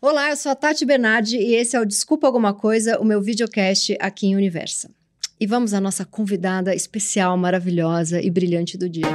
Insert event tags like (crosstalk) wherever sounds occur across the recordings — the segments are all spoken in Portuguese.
Olá, eu sou a Tati Bernardi e esse é o Desculpa Alguma Coisa, o meu videocast aqui em Universa. E vamos à nossa convidada especial, maravilhosa e brilhante do dia.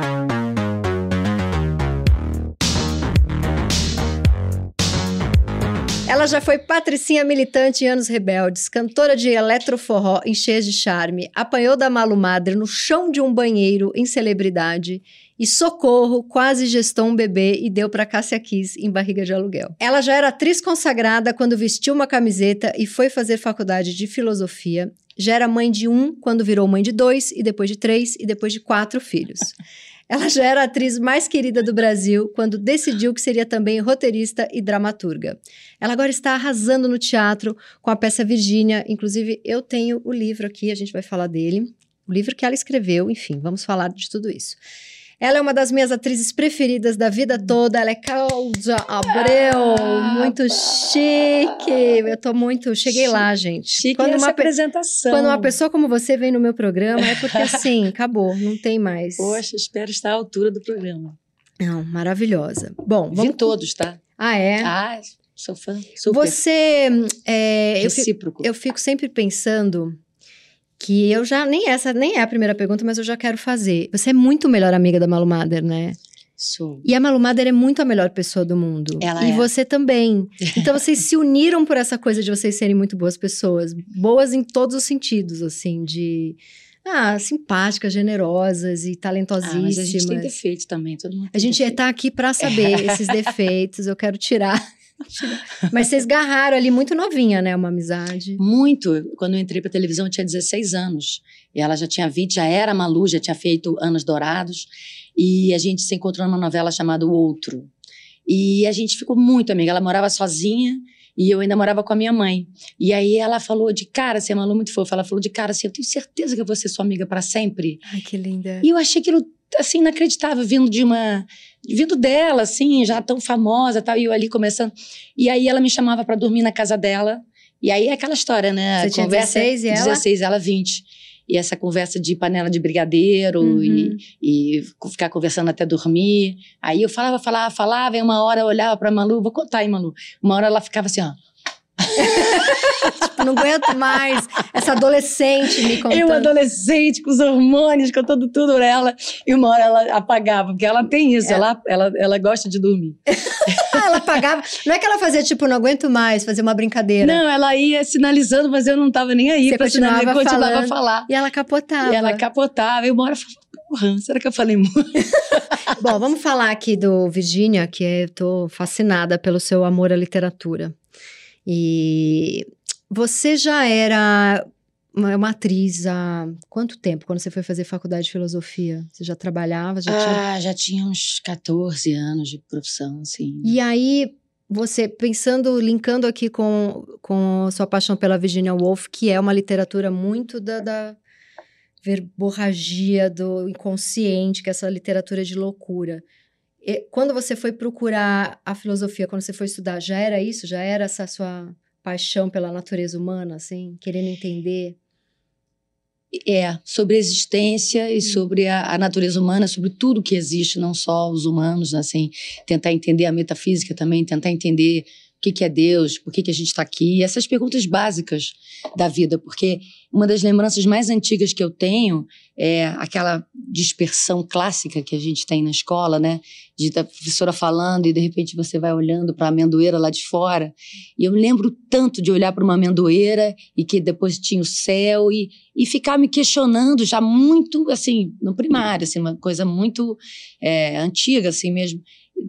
Ela já foi patricinha militante em Anos Rebeldes, cantora de eletroforró em Cheias de Charme, apanhou da Malu Madre no chão de um banheiro em Celebridade e Socorro quase gestou um bebê e deu para Cássia Kiss em Barriga de Aluguel. Ela já era atriz consagrada quando vestiu uma camiseta e foi fazer faculdade de filosofia. Já era mãe de um quando virou mãe de dois e depois de três e depois de quatro filhos. (laughs) Ela já era a atriz mais querida do Brasil quando decidiu que seria também roteirista e dramaturga. Ela agora está arrasando no teatro com a peça Virgínia. Inclusive, eu tenho o livro aqui, a gente vai falar dele. O livro que ela escreveu, enfim, vamos falar de tudo isso. Ela é uma das minhas atrizes preferidas da vida toda. Ela é Cláudia Abreu. Ah, muito chique. Eu tô muito. Cheguei chique, lá, gente. Chique quando essa uma apresentação. Quando uma pessoa como você vem no meu programa, é porque assim, (laughs) acabou, não tem mais. Poxa, espero estar à altura do programa. Não, maravilhosa. Bom, vamos. Vi todos, tá? Ah, é? Ah, sou fã. Super. Você. É, Recíproco. Eu fico, eu fico sempre pensando que eu já nem essa nem é a primeira pergunta, mas eu já quero fazer. Você é muito melhor amiga da Malu Mader, né? Sou. E a Malu Mader é muito a melhor pessoa do mundo. Ela e é. você também. Então vocês se uniram por essa coisa de vocês serem muito boas pessoas, boas em todos os sentidos, assim, de ah, simpáticas, generosas e talentosíssimas. Ah, mas a gente tem defeitos também, todo mundo. A gente defeito. tá aqui para saber (laughs) esses defeitos. Eu quero tirar mas vocês garraram ali muito novinha, né? Uma amizade. Muito. Quando eu entrei pra televisão, eu tinha 16 anos. E ela já tinha 20, já era Malu, já tinha feito Anos Dourados. E a gente se encontrou numa novela chamada O Outro. E a gente ficou muito amiga. Ela morava sozinha e eu ainda morava com a minha mãe. E aí ela falou de cara, assim, a Malu muito fofa, ela falou de cara assim, eu tenho certeza que eu vou ser sua amiga para sempre. Ai, que linda. E eu achei aquilo, assim, inacreditável, vindo de uma vindo dela, assim, já tão famosa, tal, e eu ali começando. E aí ela me chamava para dormir na casa dela. E aí é aquela história, né? Você tinha conversa, 16 e ela? 16, ela 20. E essa conversa de panela de brigadeiro uhum. e, e ficar conversando até dormir. Aí eu falava, falava, falava, e uma hora eu olhava pra Malu, vou contar aí, Malu. Uma hora ela ficava assim, ó. (laughs) (laughs) tipo, não aguento mais. Essa adolescente me contando. Eu, adolescente, com os hormônios, contando tudo pra ela. E uma hora ela apagava, porque ela tem isso, é. ela, ela, ela gosta de dormir. (laughs) ela apagava. Não é que ela fazia, tipo, não aguento mais, fazer uma brincadeira. Não, ela ia sinalizando, mas eu não tava nem aí Você pra continuava, sinalizar, continuava a falar. E ela capotava. E ela capotava. E uma hora eu falava, porra, será que eu falei muito? (laughs) Bom, vamos falar aqui do Virginia, que eu tô fascinada pelo seu amor à literatura. E você já era uma, atriz há quanto tempo? Quando você foi fazer faculdade de filosofia? Você já trabalhava? Já ah, tinha... já tinha uns 14 anos de profissão, assim. E aí, você, pensando, linkando aqui com, com sua paixão pela Virginia Woolf, que é uma literatura muito da, da verborragia do inconsciente, que é essa literatura de loucura. E, quando você foi procurar a filosofia, quando você foi estudar, já era isso? Já era essa sua paixão pela natureza humana, assim, querendo entender? É, sobre a existência e hum. sobre a, a, natureza humana, sobre tudo que existe, não só os humanos, assim, tentar entender a metafísica também, tentar entender que, que é Deus, por que, que a gente está aqui, essas perguntas básicas da vida, porque uma das lembranças mais antigas que eu tenho é aquela dispersão clássica que a gente tem na escola, né? De a professora falando e de repente você vai olhando para a amendoeira lá de fora. E eu me lembro tanto de olhar para uma amendoeira e que depois tinha o céu e, e ficar me questionando já muito, assim, no primário, assim, uma coisa muito é, antiga, assim mesmo,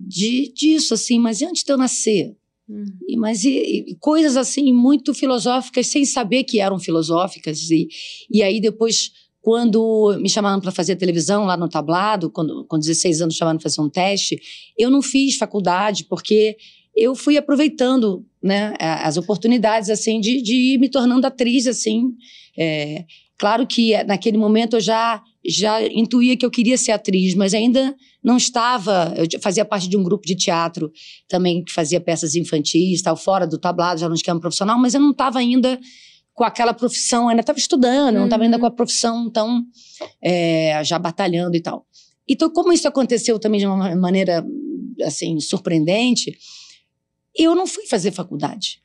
de, disso, assim, mas antes de eu nascer? Hum. E, mas e, e, coisas assim muito filosóficas sem saber que eram filosóficas e, e aí depois quando me chamaram para fazer televisão lá no tablado quando com 16 anos chamaram para fazer um teste eu não fiz faculdade porque eu fui aproveitando né as oportunidades assim de, de ir me tornando atriz assim é, claro que naquele momento eu já já intuía que eu queria ser atriz, mas ainda não estava. Eu fazia parte de um grupo de teatro também que fazia peças infantis, tal, fora do tablado, já no esquema profissional, mas eu não estava ainda com aquela profissão, ainda estava estudando, uhum. não estava ainda com a profissão tão é, já batalhando e tal. Então, como isso aconteceu também de uma maneira assim surpreendente, eu não fui fazer faculdade.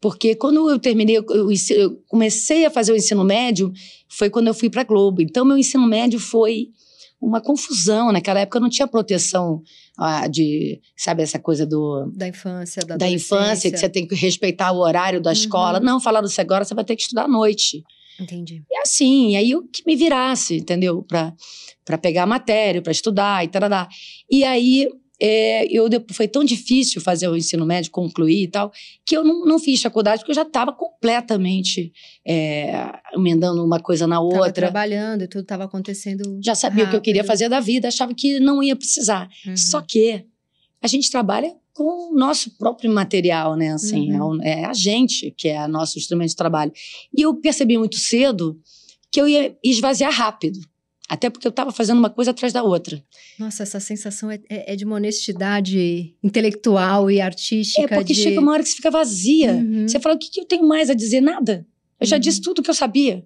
Porque quando eu terminei, eu, eu, comecei a fazer o ensino médio, foi quando eu fui para Globo. Então, meu ensino médio foi uma confusão. Naquela época não tinha proteção ah, de, sabe, essa coisa do. Da infância, da, da infância, que você tem que respeitar o horário da uhum. escola. Não, falaram assim, agora você vai ter que estudar à noite. Entendi. E assim, aí eu que me virasse, entendeu? Para pegar a matéria, para estudar e tal. E aí é, eu foi tão difícil fazer o ensino médio, concluir e tal, que eu não, não fiz faculdade porque eu já estava completamente é, emendando uma coisa na outra. Tava trabalhando e tudo estava acontecendo. Já sabia rápido. o que eu queria fazer da vida, achava que não ia precisar. Uhum. Só que a gente trabalha com o nosso próprio material, né? Assim, uhum. é, é a gente que é nosso instrumento de trabalho. E eu percebi muito cedo que eu ia esvaziar rápido. Até porque eu estava fazendo uma coisa atrás da outra. Nossa, essa sensação é, é, é de uma honestidade intelectual e artística. É porque de... chega uma hora que você fica vazia. Uhum. Você fala, o que, que, eu tenho mais a dizer? Nada. Eu já uhum. disse tudo que eu sabia.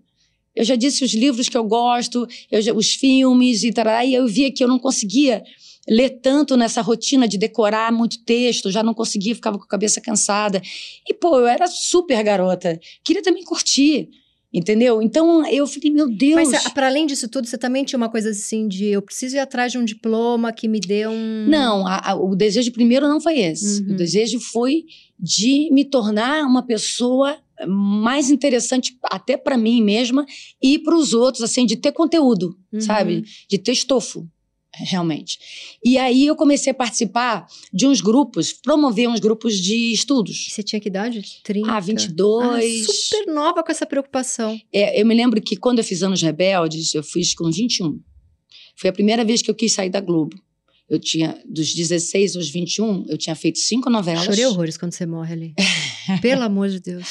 Eu já disse os livros que eu gosto, eu já, os filmes e tal. E eu via que eu não conseguia ler tanto nessa rotina de decorar muito texto, já não conseguia, ficava com a cabeça cansada. E, pô, eu era super garota. Queria também curtir. Entendeu? Então eu falei, meu Deus. Mas para além disso tudo, você também tinha uma coisa assim de eu preciso ir atrás de um diploma que me dê um. Não, a, a, o desejo primeiro não foi esse. Uhum. O desejo foi de me tornar uma pessoa mais interessante até para mim mesma e para os outros, assim, de ter conteúdo, uhum. sabe? De ter estofo realmente. E aí eu comecei a participar de uns grupos, promover uns grupos de estudos. Você tinha que idade? 30? Ah, 22. Ah, super nova com essa preocupação. É, eu me lembro que quando eu fiz Anos Rebeldes, eu fiz com 21. Foi a primeira vez que eu quis sair da Globo. Eu tinha, dos 16 aos 21, eu tinha feito cinco novelas. Chorei horrores quando você morre ali. (laughs) Pelo amor de Deus.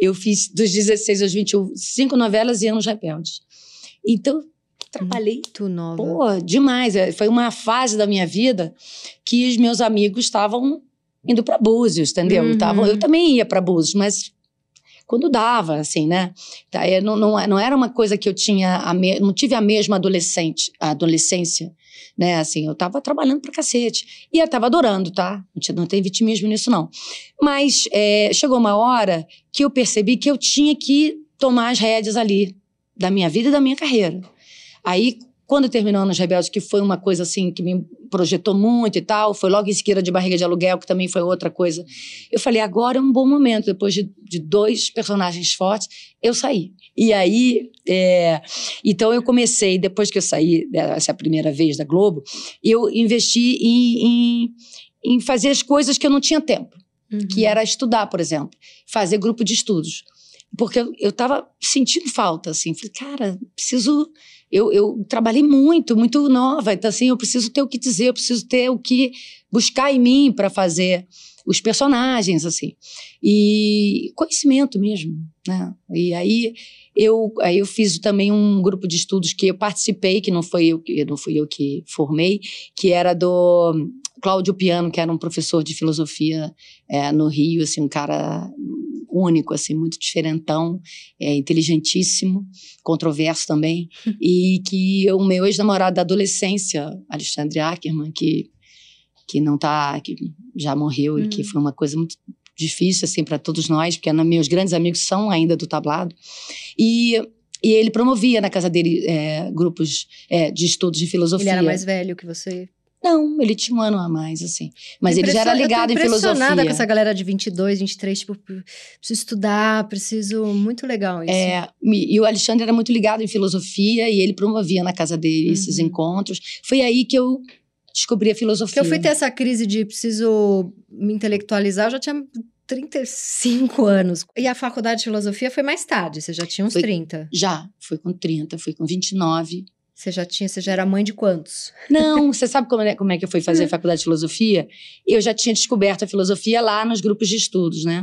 Eu fiz, dos 16 aos 21, cinco novelas e Anos Rebeldes. Então, trabalhei. Muito nova. Pô, demais. É, foi uma fase da minha vida que os meus amigos estavam indo para Búzios, entendeu? Uhum. Tavam, eu também ia para Búzios, mas quando dava, assim, né? Não, não, não, era uma coisa que eu tinha, a me, não tive a mesma adolescente, a adolescência, né? Assim, eu tava trabalhando pra cacete. E eu tava adorando, tá? Não, não tem vitimismo nisso, não. Mas é, chegou uma hora que eu percebi que eu tinha que tomar as rédeas ali da minha vida e da minha carreira. Aí, quando terminou Anos Rebeldes, que foi uma coisa assim que me projetou muito e tal, foi logo em seguida de Barriga de Aluguel, que também foi outra coisa. Eu falei, agora é um bom momento, depois de, de dois personagens fortes, eu saí. E aí, é, então eu comecei, depois que eu saí dessa primeira vez da Globo, eu investi em, em, em fazer as coisas que eu não tinha tempo, uhum. que era estudar, por exemplo, fazer grupo de estudos. Porque eu, eu tava sentindo falta, assim, falei, cara, preciso eu, eu trabalhei muito, muito nova, então assim, eu preciso ter o que dizer, eu preciso ter o que buscar em mim para fazer os personagens, assim. E conhecimento mesmo, né? E aí eu, aí eu fiz também um grupo de estudos que eu participei, que não foi eu, não fui eu que formei, que era do Cláudio Piano, que era um professor de filosofia é, no Rio, assim, um cara único, assim, muito diferentão, é, inteligentíssimo, controverso também, (laughs) e que o meu ex-namorado da adolescência, Alexandre Ackerman, que, que não tá, que já morreu e que uhum. foi uma coisa muito difícil, assim, para todos nós, porque meus grandes amigos são ainda do tablado, e e ele promovia na casa dele é, grupos é, de estudos de filosofia. Ele era mais velho que você? Não, ele tinha um ano a mais, assim. Mas ele já era ligado em filosofia. Eu impressionada com essa galera de 22, 23, tipo, preciso estudar, preciso... Muito legal isso. É, e o Alexandre era muito ligado em filosofia e ele promovia na casa dele uhum. esses encontros. Foi aí que eu descobri a filosofia. Que eu fui ter essa crise de preciso me intelectualizar, eu já tinha 35 anos. E a faculdade de filosofia foi mais tarde, você já tinha uns foi, 30. Já, foi com 30, fui com 29. Você já tinha, você já era mãe de quantos? Não, você sabe como é, como é que eu fui fazer a faculdade de filosofia? Eu já tinha descoberto a filosofia lá nos grupos de estudos, né?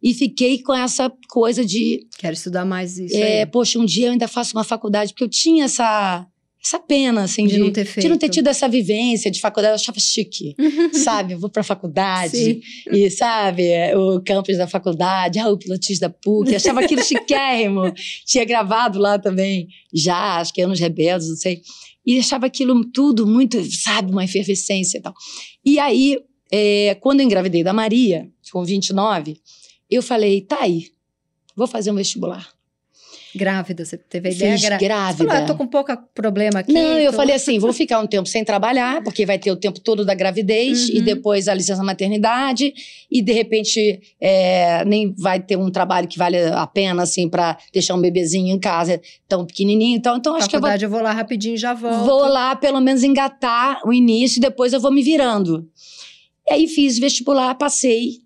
E fiquei com essa coisa de. Quero estudar mais isso. É, aí. poxa, um dia eu ainda faço uma faculdade, porque eu tinha essa essa pena, assim, de, de, não ter feito. de não ter tido essa vivência de faculdade. Eu achava chique, (laughs) sabe? Eu vou pra faculdade Sim. e, sabe, o campus da faculdade, ah, o pilotis da PUC. Achava aquilo chiquérrimo. (laughs) Tinha gravado lá também, já, acho que anos rebeldes, não sei. E achava aquilo tudo muito, sabe, uma efervescência e tal. E aí, é, quando eu engravidei da Maria, com 29, eu falei, tá aí, vou fazer um vestibular. Grávida, você teve a ideia Fiz gra... grávida. Você falou, ah, tô com pouco problema aqui. Não, eu tô- falei assim, vou ficar um tempo sem trabalhar, porque vai ter o tempo todo da gravidez Uhum. e depois a licença maternidade e de repente é, nem vai ter um trabalho que vale a pena assim para deixar um bebezinho em casa tão pequenininho, então, então acho que eu vou, eu vou lá rapidinho e já volto. vou lá pelo menos engatar o início e depois eu vou me virando. E aí fiz vestibular, passei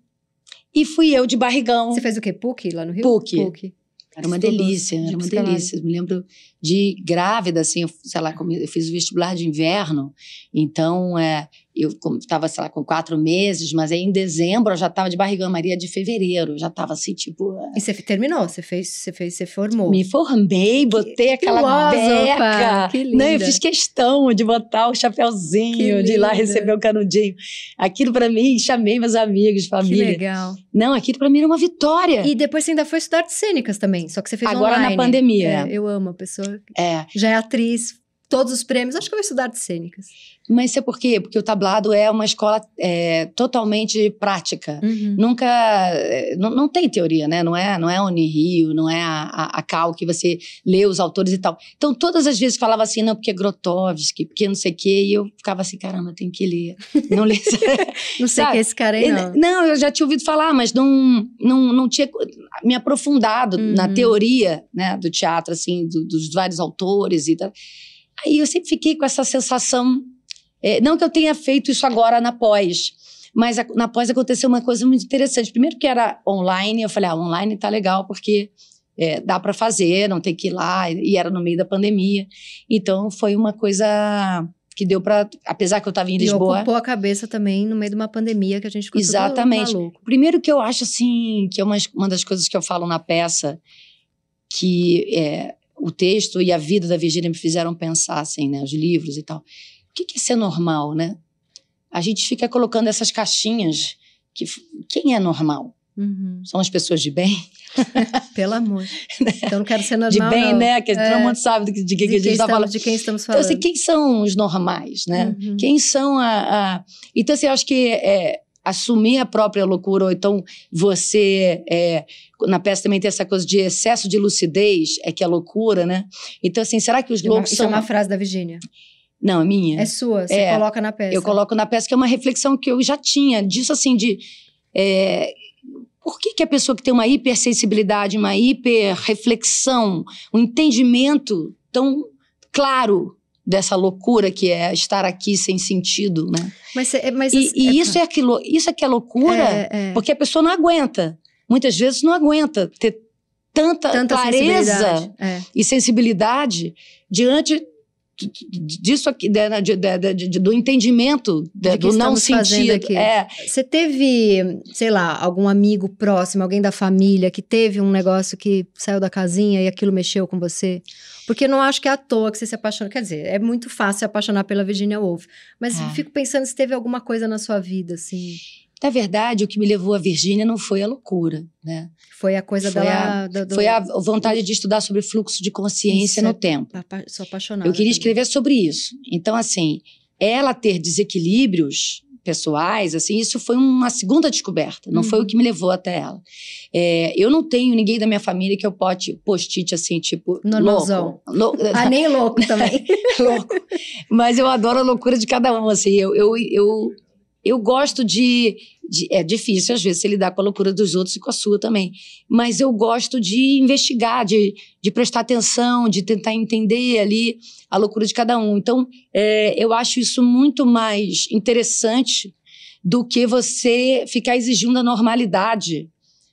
e fui eu de barrigão. Você fez o quê? PUC lá no Rio? PUC. Era uma Estudou delícia, de era uma delícia. Eu me lembro de grávida, assim, eu, sei lá, eu fiz o vestibular de inverno, então é, eu estava, sei lá, com quatro meses, mas aí em dezembro eu já estava de barrigão, Maria de fevereiro, eu já estava assim, tipo. é, E você terminou, você fez, você fez, você formou. Me formei, botei aquela filósofa, beca. que Não, eu linda. fiz questão de botar o chapéuzinho, Que de ir lá receber o canudinho. Aquilo para mim, chamei meus amigos, Que família. legal. Não, aquilo para mim era uma vitória. E depois você ainda foi estudar artes cênicas também, só que você fez Agora na online. pandemia. É, eu amo a pessoa. que É. Já é atriz, todos os prêmios. Acho que eu vou estudar artes cênicas. Mas sabe por quê? Porque o tablado é uma escola é, totalmente prática. Uhum. Nunca. é, Não, não tem teoria, né? Não é, não é a Unirio, não é a, a, a Cal que você lê os autores e tal. Então, todas as vezes falava assim, não, porque é Grotowski, porque não sei o quê, e eu ficava assim, caramba, tem que ler. Não ler. (laughs) (laughs) Não sei Sabe? quem é esse cara aí, não. não, eu já tinha ouvido falar, mas não, não, não tinha me aprofundado Uhum. na teoria né, do teatro, assim, do- dos vários autores e tal. Aí eu sempre fiquei com essa sensação. é, não que eu tenha feito isso agora na pós, mas a- na pós aconteceu uma coisa muito interessante. Primeiro que era online, eu falei, ah, online tá legal, porque é, dá para fazer, não tem que ir lá, e era no meio da pandemia. Então foi uma coisa que deu para, apesar que eu estava em E Lisboa. ocupou a cabeça também no meio de uma pandemia que a gente ficou Exatamente. Primeiro que eu acho assim, que é uma, uma das coisas que eu falo na peça, que é, o texto e a vida da Virgínia me fizeram pensar, assim, né? Os livros e tal. O que que é ser normal, né? A gente fica colocando essas caixinhas que quem é normal? Uhum. São as pessoas de bem? (laughs) Pelo amor. (laughs) Então não quero ser normal, de bem, não. né? Que É. todo mundo sabe de que, De, que a gente está falando. de quem estamos Então, falando. assim, quem são os normais, né? Uhum. Quem são a. a- Então, assim, eu acho que é, assumir a própria loucura, ou então você. é, na peça também tem essa coisa de excesso de lucidez, é que é loucura, né? Então, assim, será que os É loucos Isso é são. uma frase da Virgínia. Não, é minha. É sua, você É. coloca na peça. Eu coloco na peça que é uma reflexão que eu já tinha, disso assim, de. é, por que, que a pessoa que tem uma hipersensibilidade, uma hiperreflexão, um entendimento tão claro dessa loucura que é estar aqui sem sentido, né? Mas, você- mas E, e isso, é aquilo, isso é que é loucura, é, é. porque a pessoa não aguenta. Muitas vezes não aguenta ter tanta, tanta clareza sensibilidade. É. e sensibilidade diante disso aqui, de- da- de- do entendimento, De do não sentido. aqui. É, Você teve, sei lá, algum amigo próximo, alguém da família que teve um negócio que saiu da casinha e aquilo mexeu com você? Porque eu não acho que é à toa que você se apaixona. Quer dizer, é muito fácil se apaixonar pela Virginia Woolf. Mas É. fico pensando se teve alguma coisa na sua vida, assim. Na verdade, o que me levou a Virgínia não foi a loucura, né? Foi a coisa Foi dela. do- do- Foi a vontade de estudar sobre fluxo de consciência no é- tempo. Sou apaixonada. Eu queria também. escrever sobre isso. Então, assim, ela ter desequilíbrios pessoais, assim, isso foi uma segunda descoberta. Não foi Uhum. o que me levou até ela. É, eu não tenho ninguém da minha família que eu pote post-it assim, tipo, Normalzão. louco. Lou- (laughs) Ah, nem louco também. (laughs) louco. Mas eu adoro a loucura de cada um, assim. Eu, eu, eu, eu gosto de, de- É difícil, às vezes, você lidar com a loucura dos outros e com a sua também. Mas eu gosto de investigar, de, de prestar atenção, de tentar entender ali a loucura de cada um. Então, é, eu acho isso muito mais interessante do que você ficar exigindo a normalidade.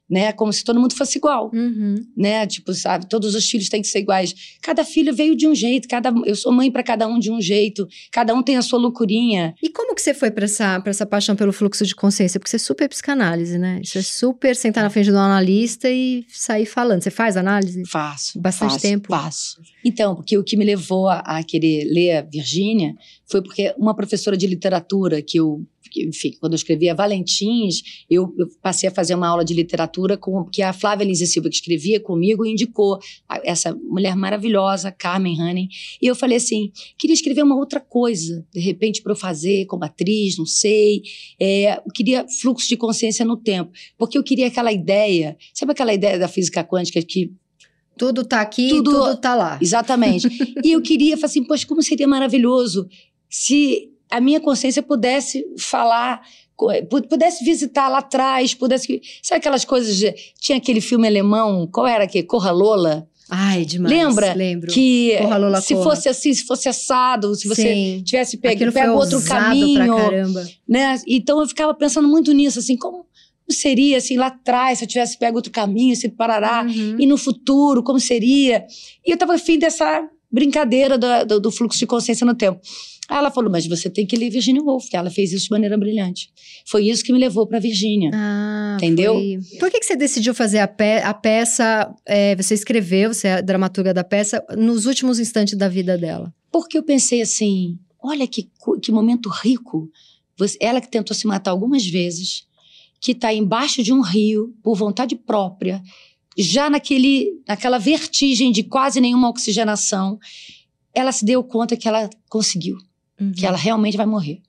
Né? Como se todo mundo fosse igual Uhum. né? Tipo, sabe, todos os filhos têm que ser iguais. Cada filho veio de um jeito, cada eu sou mãe para cada um de um jeito, cada um tem a sua loucurinha. E como que você foi pra essa, pra essa paixão pelo fluxo de consciência? Porque você é super psicanálise, né? Isso é super sentar na frente do analista e sair falando. Você faz análise? Faço. Bastante faço, tempo. Faço. Então, porque o que me levou a, a querer ler a Virgínia foi porque uma professora de literatura que eu enfim, quando eu escrevia Valentins, eu, eu, passei a fazer uma aula de literatura com que a Flávia Lise Silva, que escrevia comigo, indicou essa mulher maravilhosa, Carmen Hanning. E eu falei assim: queria escrever uma outra coisa, de repente, para eu fazer como atriz, não sei. É, eu queria fluxo de consciência no tempo, porque eu queria aquela ideia, sabe aquela ideia da física quântica que tudo tá aqui, tudo, tudo tá lá. Exatamente. (laughs) e eu queria, falar assim, poxa, como seria maravilhoso se a minha consciência pudesse falar, pudesse visitar lá atrás, pudesse. Sabe aquelas coisas de. Tinha aquele filme alemão, qual era aquele? Corra Lola. Ai, demais. Lembra? Lembro. Que Corra, Lola, se corra. fosse assim, se fosse assado, se você Sim. tivesse pego, pega outro caminho. Pra caramba. Né? Então eu ficava pensando muito nisso, assim, como seria assim lá atrás, se eu tivesse pego outro caminho, se parará, Uhum. e no futuro, como seria? E eu estava afim dessa brincadeira do, do, do fluxo de consciência no tempo. Aí ela falou, mas você tem que ler Virginia Woolf, que ela fez isso de maneira brilhante. Foi isso que me levou para Virginia. Ah, Entendeu? foi- Por que, que você decidiu fazer a, pe- a peça? é, você escreveu, você é a dramaturga da peça, nos últimos instantes da vida dela. Porque eu pensei assim, olha que, que momento rico. Você- ela que tentou se matar algumas vezes, que está embaixo de um rio, por vontade própria, já naquele, naquela vertigem de quase nenhuma oxigenação, ela se deu conta que ela conseguiu. Uhum. que ela realmente vai morrer.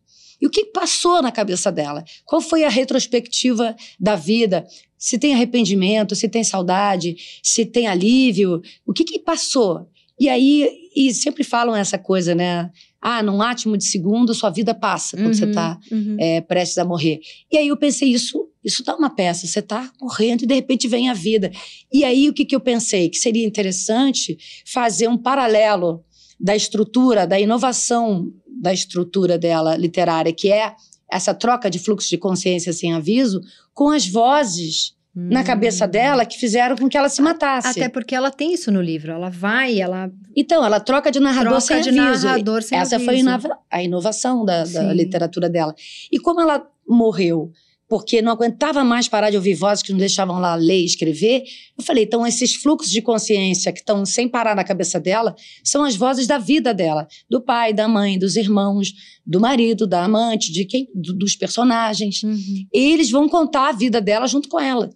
E o que passou na cabeça dela? Qual foi a retrospectiva da vida? Se tem arrependimento, se tem saudade, se tem alívio, o que que passou? E aí, e sempre falam essa coisa, né? Ah, num átimo de segundo, sua vida passa quando você Uhum, está uhum. é, prestes a morrer. E aí eu pensei, isso, isso dá uma peça, você está morrendo e de repente vem a vida. E aí o que, que eu pensei? Que seria interessante fazer um paralelo da estrutura, da inovação da estrutura dela literária, que é essa troca de fluxo de consciência sem aviso, com as vozes na cabeça Hum. dela que fizeram com que ela se matasse. Até porque ela tem isso no livro. Ela vai, ela Então, ela troca de narrador troca sem de aviso. narrador sem Essa aviso. foi a inova- a inovação da, da literatura dela. E como ela morreu porque não aguentava mais parar de ouvir vozes que não deixavam lá ler e escrever, eu falei, então esses fluxos de consciência que estão sem parar na cabeça dela são as vozes da vida dela, do pai, da mãe, dos irmãos, do marido, da amante, de quem, do- dos personagens. Uhum. Eles vão contar a vida dela junto com ela.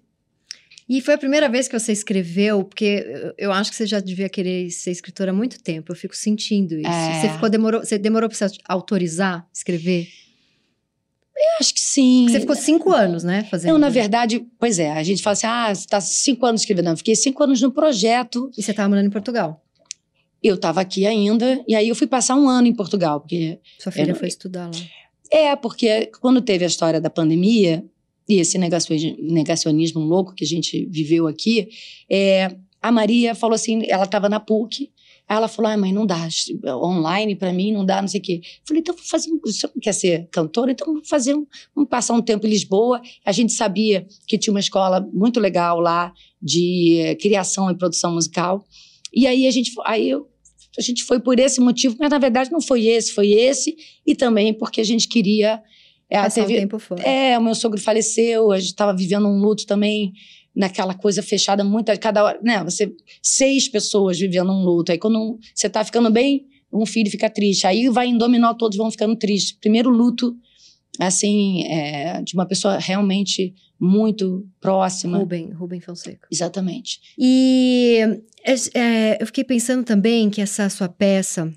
E foi a primeira vez que você escreveu, porque eu- acho que você já devia querer ser escritora há muito tempo. Eu fico sentindo isso. É. Você, ficou, demorou, você demorou pra você autorizar escrever? Acho que sim. Porque você ficou cinco anos, né? Fazendo. Não, na verdade, pois é, a gente fala assim, ah, você está cinco anos escrevendo. Não, eu fiquei cinco anos no projeto E você estava morando em Portugal. eu estava aqui ainda, e aí eu fui passar um ano em Portugal, porque Sua filha não- foi estudar lá. é porque quando teve a história da pandemia e esse negacioni- negacionismo louco que a gente viveu aqui, é, a Maria falou assim, ela estava na PUC, aí ela falou, ah, mãe, não dá, online para mim não dá, não sei o quê. Eu falei, então vou fazer, um, você não quer ser cantora? Então vamos fazer, um, vamos passar um tempo em Lisboa. A gente sabia que tinha uma escola muito legal lá de criação e produção musical. E aí a gente, aí eu, a gente foi por esse motivo, mas na verdade não foi esse, foi esse, e também porque a gente queria. é, Passar teve- um tempo fora. é, o meu sogro faleceu, a gente estava vivendo um luto também, naquela coisa fechada, muita, cada hora, né? Você, seis pessoas vivendo um luto. Aí quando você tá ficando bem, um filho fica triste. Aí vai em dominó, todos vão ficando tristes. Primeiro luto, assim, é, de uma pessoa realmente muito próxima. Rubem, Rubem Fonseca. Exatamente. E é, é, eu fiquei pensando também que essa sua peça,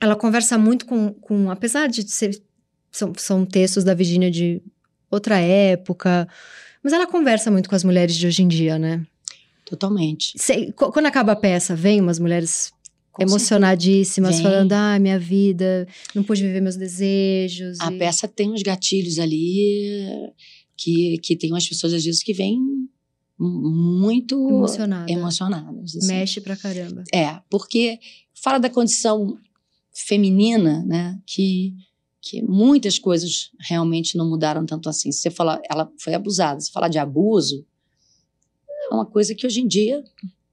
ela conversa muito com, com apesar de ser, são, são textos da Virginia de outra época, mas ela conversa muito com as mulheres de hoje em dia, né? Totalmente. Cê- qu- quando acaba a peça, vem umas mulheres Com emocionadíssimas, falando, ah, minha vida, não pude viver meus desejos. A e- peça tem uns gatilhos ali que, que tem umas pessoas, às vezes, que vêm muito Emocionada. emocionadas. assim. Mexe pra caramba. É, porque fala da condição feminina, né? Que, que muitas coisas realmente não mudaram tanto assim. Se você falar, ela foi abusada. Se falar de abuso, é uma coisa que hoje em dia,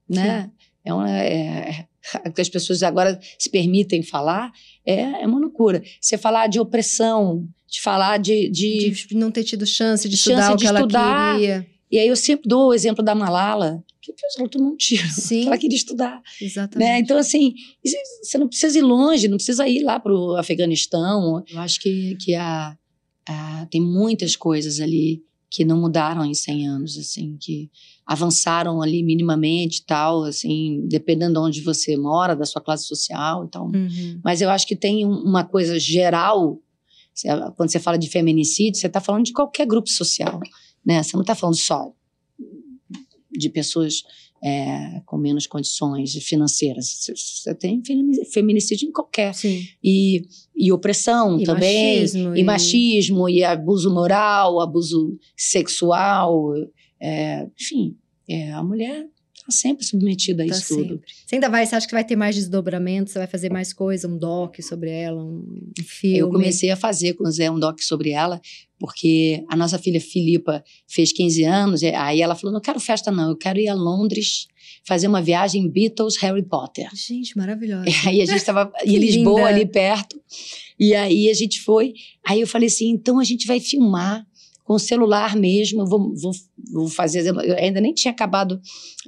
né? É uma, é, que as pessoas agora se permitem falar, é, é uma loucura. Você falar de opressão, de falar de. de- De não ter tido chance de Chance estudar o de que ela estudar. queria. E aí eu sempre dou o exemplo da Malala, que ela tomou um tiro. Sim. Ela queria estudar. Exatamente. Né? Então, assim, você não precisa ir longe, não precisa ir lá para o Afeganistão. Eu acho que, que a, ah, tem muitas coisas ali que não mudaram em 100 anos, assim, que avançaram ali minimamente e tal, assim, dependendo de onde você mora, da sua classe social e tal. Uhum. Mas eu acho que tem um- uma coisa geral, quando você fala de feminicídio, você está falando de qualquer grupo social, né? Você não está falando só de pessoas é, com menos condições financeiras. Você- tem femini- feminicídio em qualquer. Sim. E, e opressão E também. machismo, e e- machismo, e abuso moral, abuso sexual. é, enfim, é, a mulher está sempre submetida a Tá isso tudo. sempre. Você ainda vai, você acha que vai ter mais desdobramento? Você vai fazer mais coisa, um doc sobre ela, um, filme? Eu comecei a fazer com o Zé um doc sobre ela, porque a nossa filha Filipa fez 15 anos, e aí ela falou: não quero festa, não, eu quero ir a Londres fazer uma viagem Beatles Harry Potter. Gente, maravilhosa. (laughs) Aí a gente estava (laughs) em Lisboa, linda. ali perto, e aí a gente foi. Aí eu falei assim: então a gente vai filmar com celular mesmo, vou, vou, vou fazer. Eu ainda nem tinha acabado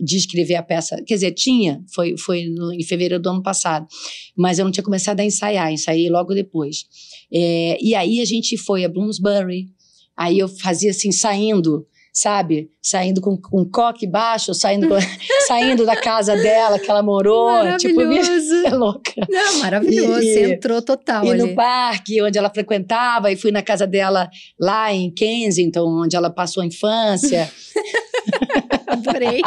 de escrever a peça, quer dizer, tinha, foi, foi no- em fevereiro do ano passado, mas eu não tinha começado a ensaiar, ensaiei logo depois. É, e aí a gente foi a Bloomsbury, aí eu fazia assim, saindo. Sabe? Saindo com, com coque baixo, saindo, (laughs) saindo da casa dela que ela morou. Tipo, Maravilhoso. (laughs) é louca. Não, maravilhoso. E- Você entrou total E ali. no parque onde ela frequentava, e fui na casa dela lá em Kensington, onde ela passou a infância. (laughs) Adorei.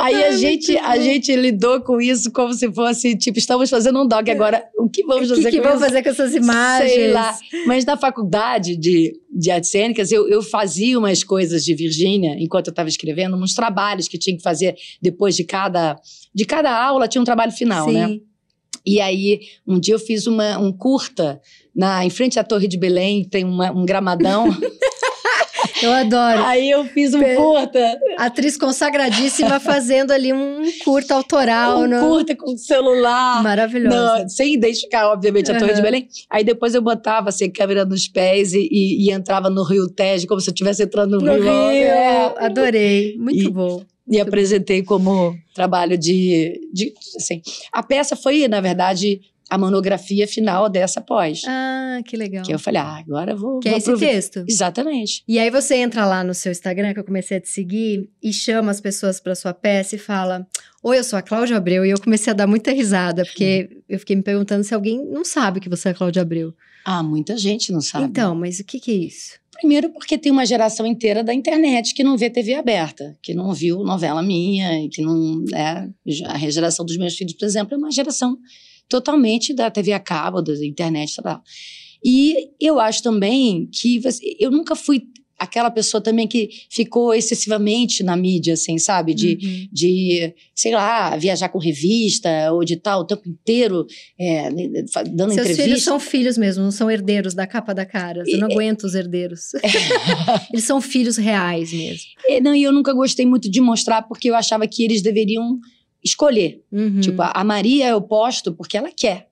Aí a gente, a gente lidou com isso como se fosse, tipo, estamos fazendo um dog agora. O que vamos fazer que, que com isso? fazer com essas imagens? Sei lá. Mas na faculdade de, de artes cênicas, eu, eu fazia umas coisas de Virgínia, enquanto eu estava escrevendo, uns trabalhos que tinha que fazer depois de cada, de cada aula, tinha um trabalho final, Sim. né? E aí, um dia eu fiz uma, um curta na, em frente à Torre de Belém, tem uma- um gramadão. (laughs) Eu adoro. aí eu fiz um curta, Atriz consagradíssima fazendo ali um curta autoral. um no... curta com celular. Maravilhosa. Não, sem identificar, obviamente, a Torre de. Belém. Aí depois eu botava assim, câmera nos pés e, e- e entrava no Rio Tejo, como se eu estivesse entrando no, No Rio. Rio. É. Adorei. Muito E- bom. E apresentei como trabalho de, de. Assim, a peça foi, na verdade, a monografia final dessa pós. Ah, que legal. Que eu falei, ah, agora eu vou. Que é vou esse aproveitar. texto. Exatamente. E aí você entra lá no seu Instagram, que eu comecei a te seguir, e chama as pessoas para sua peça e fala: Oi, eu sou a Cláudia Abreu. E eu comecei a dar muita risada, porque eu fiquei me perguntando se alguém não sabe que você é a Cláudia Abreu. Ah, muita gente não sabe. Então, mas o que, que é isso? Primeiro porque tem uma geração inteira da internet que não vê TV aberta, que não viu novela minha, que não. É, a geração dos meus filhos, por exemplo, é uma geração totalmente da TV a cabo, da internet, sei lá. E eu acho também que você- eu nunca fui aquela pessoa também que ficou excessivamente na mídia, assim, sabe? De, Uhum. de, sei lá, viajar com revista ou de tal, o tempo inteiro é, fa- dando Seus entrevista. filhos são filhos mesmo, não são herdeiros da capa da cara. Você não E- aguenta os herdeiros. (laughs) (laughs) Eles são filhos reais mesmo. É, Não, e eu nunca gostei muito de mostrar porque eu achava que eles deveriam escolher. Uhum. Tipo, a Maria eu posto porque ela quer,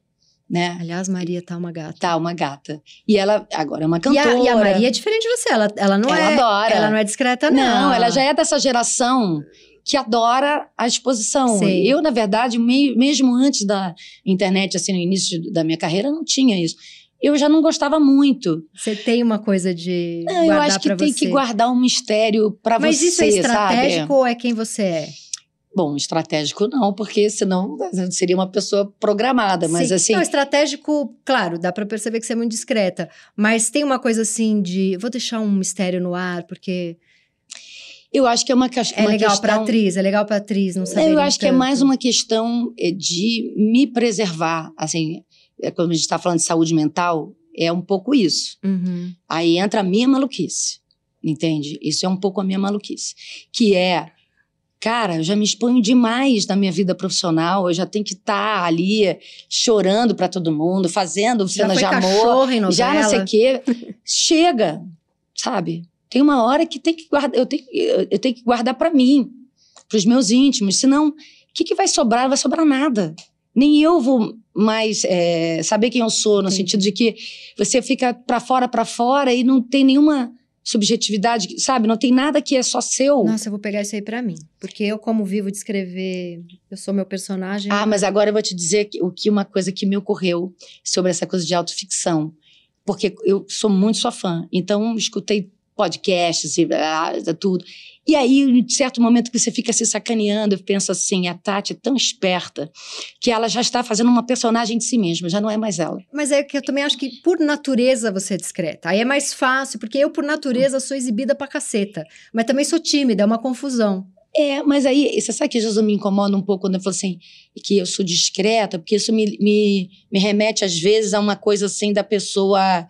né? Aliás, Maria tá uma gata. Tá, uma gata. E ela agora é uma E cantora. a, e a Maria é diferente de você. Ela, ela não ela é. adora. Ela não é discreta, não. Não, ela já é dessa geração que adora a exposição. Sei. Eu, na verdade, me- mesmo antes da internet, assim, no início da minha carreira, não tinha isso. Eu já não gostava muito. Você tem uma coisa de. Não, eu acho que tem você. que guardar um mistério pra Mas você, isso é sabe? estratégico ou é quem você é? Bom, estratégico não, porque senão seria uma pessoa programada, mas Sim. assim, Não, estratégico, claro, dá pra perceber que você é muito discreta. Mas tem uma coisa assim de. Vou deixar um mistério no ar, porque eu acho que é uma, ques- é uma legal questão. pra atriz, é legal pra atriz, não saber. eu acho que é mais uma questão eh, de me preservar. Assim, é, quando a gente está falando de saúde mental, é um pouco isso. Uhum. Aí entra a minha maluquice, entende? Isso é um pouco a minha maluquice. Que é, cara, eu já me exponho demais na minha vida profissional, eu já tenho que estar ali eh, chorando pra todo mundo, fazendo Já cena foi de amor. em novela. já não sei o quê. Chega, sabe? Tem uma hora que tem que guardar, eu tenho, eu tenho que guardar para mim, para os meus íntimos, senão o que, que vai sobrar? Não vai sobrar nada. Nem eu vou mais é, saber quem eu sou, no Sim. sentido de que você fica para fora, para fora e não tem nenhuma subjetividade, sabe? Não tem nada que é só seu. Nossa, eu vou pegar isso aí pra mim. Porque eu, como vivo de escrever, eu sou meu personagem. Ah, mas agora eu vou te dizer o que uma coisa que me ocorreu sobre essa coisa de autoficção. porque eu sou muito sua fã. Então, escutei podcasts e ah, tudo. E aí, em certo momento que você fica se sacaneando, eu penso assim, a Tati é tão esperta que ela já está fazendo uma personagem de si mesma, já não é mais ela. Mas é que eu também acho que por natureza você é discreta. Aí é mais fácil, porque eu por natureza sou exibida pra caceta. Mas também sou tímida, é uma confusão. É, mas aí, você sabe que Jesus me incomoda um pouco quando eu falo assim, que eu sou discreta, porque isso me, me, me remete às vezes a uma coisa assim da pessoa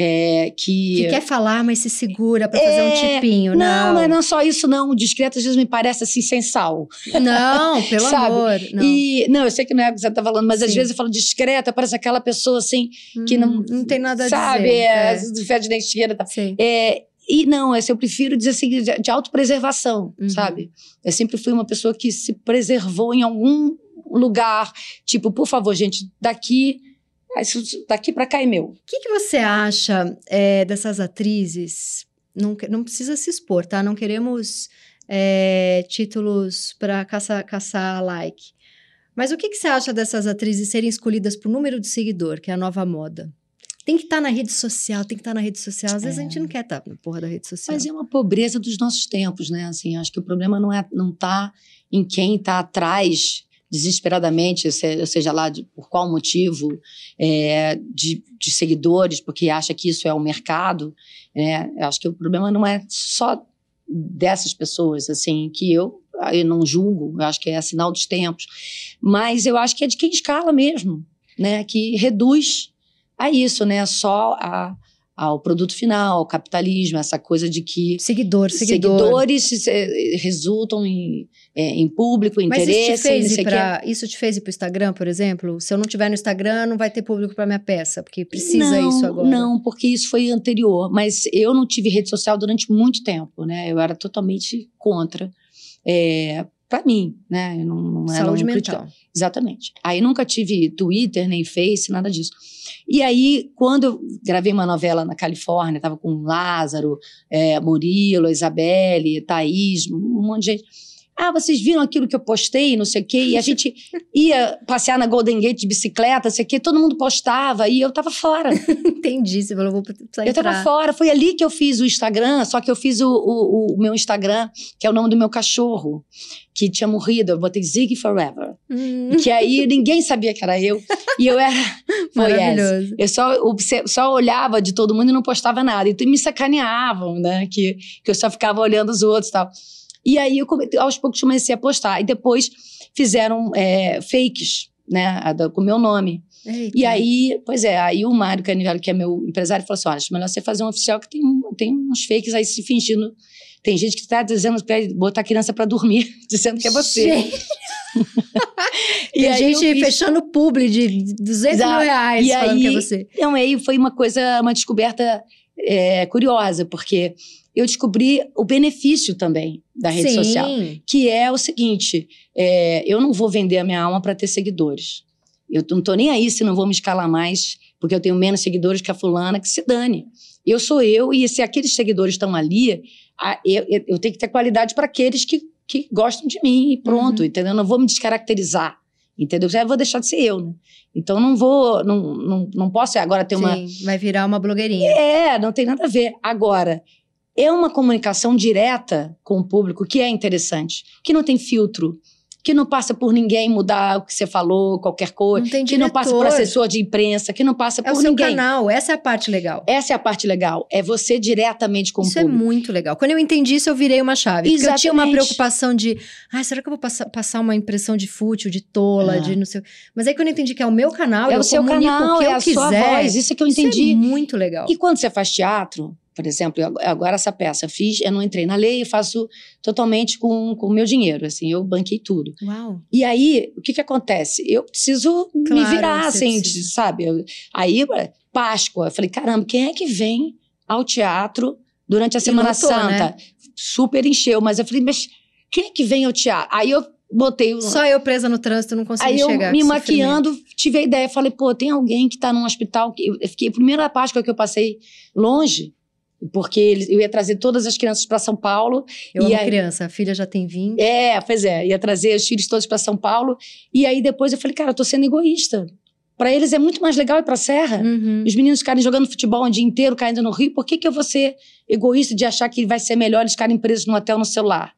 é, que... Que quer falar, mas se segura para fazer um É, tipinho. Não, Não, não é não só isso, não. O discreto às vezes me parece assim, sem sal. Não, (laughs) pelo Sabe? amor. Não. E, não, eu sei que não é o que você tá falando, mas às Sim. vezes eu falo discreta, parece aquela pessoa assim, que não- Hum, não tem nada a sabe, dizer. é, É. do fé de dentista. Tá? Sei. É, e não, esse eu prefiro dizer assim, de, de autopreservação, Uhum. sabe? Eu sempre fui uma pessoa que se preservou em algum lugar. Tipo, por favor, gente, daqui, isso- daqui pra cá é meu. O que, que você acha é, dessas atrizes? Não, não precisa se expor, tá? Não queremos é, títulos para caçar, caçar like. Mas o que, que você acha dessas atrizes serem escolhidas por número de seguidor, que é a nova moda? Tem que estar na rede social, tem que estar na rede social. Às vezes a É. gente não quer estar na porra da rede social. Mas é uma pobreza dos nossos tempos, né? Assim, acho que o problema não é não tá em quem está atrás desesperadamente, se- seja lá de, por qual motivo, é, de, de seguidores, porque acha que isso é o mercado. Né? Eu acho que o problema não é só dessas pessoas, assim, que eu, eu não julgo, eu acho que é sinal dos tempos, mas eu acho que é de quem escala mesmo, né? Que reduz a isso, né? Só a, ao produto final, ao capitalismo, essa coisa de que Seguidor, seguidor. seguidores resultam em, eh, em público, Mas isso te interesse, não fez sei ir o quê. pra, isso te fez ir pro Instagram, por exemplo? Se eu não tiver no Instagram, não vai ter público para minha peça, porque precisa não, isso agora. Não, porque isso foi anterior. Mas eu não tive rede social durante muito tempo, né? Eu era totalmente contra. É, para mim, né? Eu não, não era Saúde um mental. Exatamente. Aí nunca tive Twitter, nem Face, nada disso. E aí, quando eu gravei uma novela na Califórnia, tava com Lázaro, é, Murilo, Isabelle, Thaís, um monte de gente. Ah, vocês viram aquilo que eu postei, não sei o quê, e a gente ia passear na Golden Gate de bicicleta, não sei o quê, todo mundo postava, e eu tava fora. (laughs) Entendi, você falou, vou precisar Eu tava entrar. fora, foi ali que eu fiz o Instagram, só que eu fiz o, o, o meu Instagram, que é o nome do meu cachorro, que tinha morrido, eu botei Zig Forever. Hum, Que aí ninguém sabia que era eu, e eu era... (laughs) Foi essa. maravilhoso. Eu só, só olhava de todo mundo e não postava nada. Então me sacaneavam, né? Que, que eu só ficava olhando os outros e tal. E aí, eu, aos poucos, comecei a postar. E depois fizeram é, fakes, né? a Com o meu nome. Eita. E aí, pois é, aí o Mário Canivello, que é meu empresário, falou assim: olha, acho melhor você fazer um oficial que tem, tem uns fakes aí se fingindo. Tem gente que está dizendo pra botar a criança para dormir, (laughs) dizendo que é você. Gente, (laughs) E tem eu gente fiz- fechando publi de 200 mil Exato. reais E falando aí- que é você. Então, aí foi uma coisa, uma descoberta é, curiosa, porque eu descobri o benefício também da rede Sim. social, que é o seguinte: é, eu não vou vender a minha alma para ter seguidores. Eu não tô nem aí se não vou me escalar mais, porque eu tenho menos seguidores que a fulana, que se dane. Eu sou eu, e se aqueles seguidores estão ali, a- eu, eu- tenho que ter qualidade para aqueles que, que gostam de mim, e pronto, Uhum. entendeu? Eu não vou me descaracterizar, entendeu? Já vou deixar de ser eu, né? Então não vou, não, não, não posso agora ter uma. Sim, vai virar uma blogueirinha. É, não tem nada a ver. Agora, é uma comunicação direta com o público que é interessante, que não tem filtro, que não passa por ninguém mudar o que você falou, qualquer coisa, Não que não passa por assessor de imprensa, que não passa É o por seu ninguém. canal, essa é a parte legal. Essa é a parte legal, é você diretamente com Isso o é público. muito legal. Quando eu entendi isso, eu virei uma chave. Porque eu tinha uma Exatamente. preocupação de, ah, será que eu vou passar, passar uma impressão de fútil, de tola, É. de não sei. Mas aí quando eu entendi que é o meu canal, é eu o seu canal, o que é eu a sua quiser. voz, isso é que eu Isso entendi. é muito legal. E quando você faz teatro, por exemplo, agora essa peça eu fiz, eu não entrei na lei, eu faço totalmente com o meu dinheiro, assim, eu banquei tudo. Uau. E aí, o que que acontece? Eu preciso me Claro, virar, você assim, de- sabe? Eu- aí, Páscoa, eu falei, caramba, quem é que vem ao teatro durante a Semana lotou, Santa? né? Super encheu, mas eu falei, mas quem é que vem ao teatro? Aí eu botei o... Só eu presa no trânsito não consegui Aí eu chegar. me maquiando, tive a ideia, falei, pô, tem alguém que tá num hospital. que- Eu fiquei, a primeira Páscoa que eu passei longe, porque eu ia trazer todas as crianças para São Paulo. Eu E amo aí- criança, a filha já tem 20. É, pois é, ia trazer os filhos todos para São Paulo. E aí depois eu falei, cara, eu tô sendo egoísta. Para eles é muito mais legal ir pra serra. Uhum. Os meninos ficarem jogando futebol um dia inteiro, caindo no rio. Por que, que eu vou ser egoísta de achar que vai ser melhor eles ficarem presos no hotel no celular?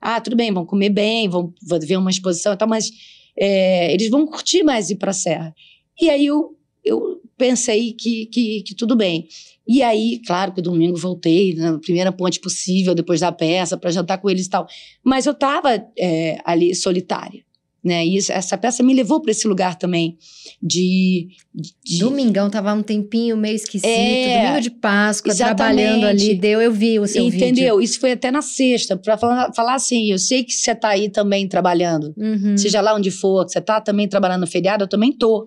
Ah, tudo bem, vão comer bem, vão, vão ver uma exposição e tal, mas é, eles vão curtir mais ir pra serra. E aí eu, eu pensei que, que, que tudo bem. E aí, claro que domingo voltei na primeira ponte possível, depois da peça, para jantar com eles e tal. Mas eu estava é, ali solitária. Né? E essa peça me levou para esse lugar também de. de Domingão tava um tempinho meio esquisito, É, domingo de Páscoa, exatamente. trabalhando ali, deu, eu vi o seu vídeo. Entendeu? Isso foi até na sexta, para falar, falar assim: eu sei que você tá aí também trabalhando. Uhum. Seja lá onde for, que você tá também trabalhando no feriado, eu também tô.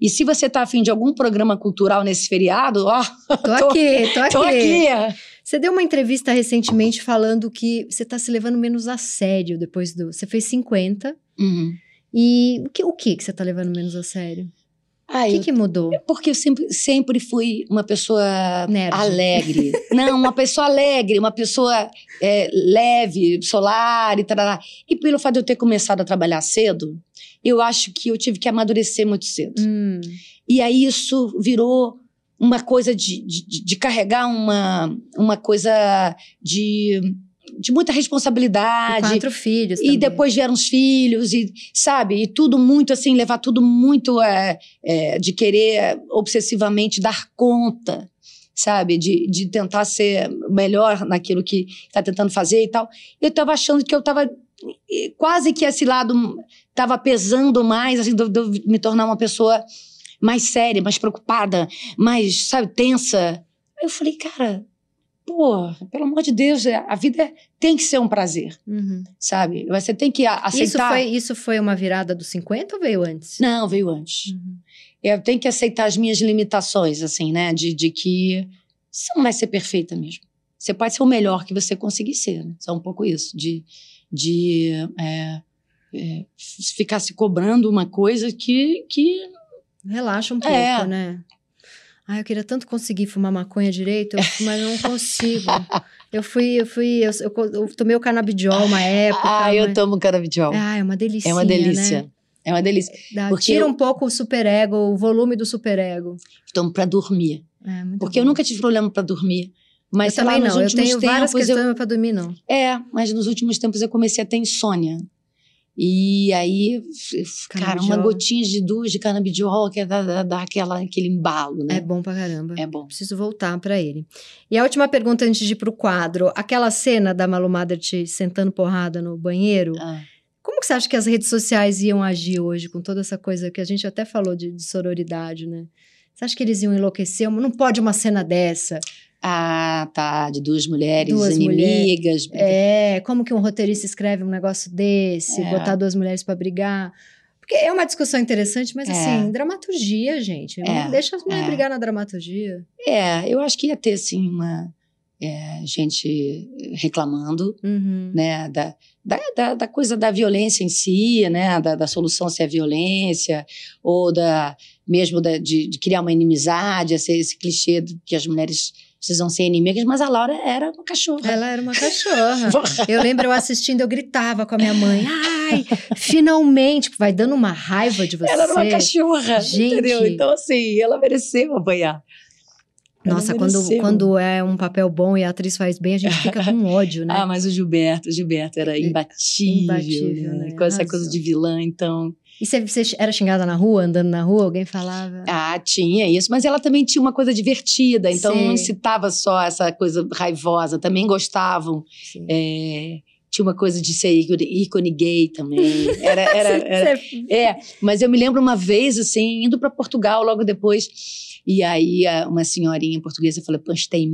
E se você tá afim de algum programa cultural nesse feriado, ó, (laughs) (laughs) Tô aqui, tô aqui. tô aqui. Você deu uma entrevista recentemente falando que você tá se levando menos a sério depois do. Você fez 50. Uhum. E o que, o que que você tá levando menos a sério? Ah, O que, eu- que mudou? Porque eu sempre, sempre fui uma pessoa Nerd. alegre. (laughs) Não, uma pessoa alegre, uma pessoa é, leve, solar e tal. E pelo fato de eu ter começado a trabalhar cedo, eu acho que eu tive que amadurecer muito cedo. Hum, E aí isso virou uma coisa de, de, de carregar uma, uma coisa de, de muita e responsabilidade. quatro filhos. E também. depois vieram os filhos, e sabe? E tudo muito assim, levar tudo muito é, é, de querer obsessivamente dar conta, sabe? De, de tentar ser melhor naquilo que está tentando fazer e tal. Eu estava achando que eu estava quase que esse lado estava pesando mais, assim, de eu- me tornar uma pessoa mais séria, mais preocupada, mais, sabe, tensa. Eu falei, cara, pô, pelo amor de Deus, é, a vida tem que ser um prazer Uhum. sabe? Você tem que a- Isso, aceitar. foi, isso foi uma virada dos 50 ou veio antes? Não, veio antes. Uhum. Eu tenho que aceitar as minhas limitações, assim, né? De, de que você não vai ser perfeita mesmo. Você pode ser o melhor que você conseguir ser. Né? Só um pouco isso. De, de é, é, ficar se cobrando uma coisa que, que Relaxa um pouco, É. né? Ai, eu queria tanto conseguir fumar maconha direito, eu- mas eu não (laughs) consigo. Eu fui, eu fui, eu, eu, eu tomei o canabidiol uma época. Ah, eu mas- tomo canabidiol. Ah, é uma delícia. é uma delícia. Né? É uma delícia. Dá- tira eu- um pouco o superego, o volume do superego. Tomo pra dormir. É, muito Porque eu bom. nunca tive problema pra dormir. Mas eu sei lá, também nos não, eu tenho várias tempos eu, questões pra dormir, não. É, mas nos últimos tempos eu comecei a ter insônia. E aí, cara, uma gotinha de duas de canabidiol que dá, dá, dá aquela, aquele embalo, É né? bom pra caramba. É bom. Preciso voltar pra ele. E a última pergunta antes de ir pro quadro. Aquela cena da Malu Mader te sentando porrada no banheiro, Ah. como que você acha que as redes sociais iam agir hoje com toda essa coisa que a gente até falou de, de sororidade, né? Você acha que eles iam enlouquecer? Não pode uma cena dessa. Ah, tá. De duas mulheres Duas inimigas. É, como que um roteirista escreve um negócio desse, É. botar duas mulheres pra brigar? Porque é uma discussão interessante, mas É. assim, dramaturgia, gente. Não É, deixa as mulheres é. brigar na dramaturgia. É, eu acho que ia ter, sim, uma é, gente reclamando, Uhum. né? Da, da, da, coisa da violência em si, né? Da, da solução ser a violência, ou da mesmo da, de, de criar uma inimizade, esse, esse clichê de que as mulheres precisam ser inimigas, mas a Laura era uma cachorra. Ela era uma cachorra. (laughs) Eu lembro eu assistindo, eu gritava com a minha mãe. Ai, finalmente! Vai dando uma raiva de você. Ela era uma cachorra, Gente. entendeu? Então, assim, ela mereceu apanhar. Nossa, quando, quando é um papel bom e a atriz faz bem, a gente fica com ódio, né? (laughs) Ah, mas o Gilberto, o Gilberto era imbatível, Imbatível, né? né? Com essa coisa de vilã, então... E você, você era xingada na rua, andando na rua? Alguém falava? Ah, tinha isso, mas ela também tinha uma coisa divertida, então Sei. não incitava só essa coisa raivosa, também gostavam. Sim. é, tinha uma coisa de ser ícone, ícone gay também. Era, (laughs) era, era, É, mas eu me lembro uma vez, assim, indo para Portugal logo depois. E aí uma senhorinha portuguesa falou: Pois tem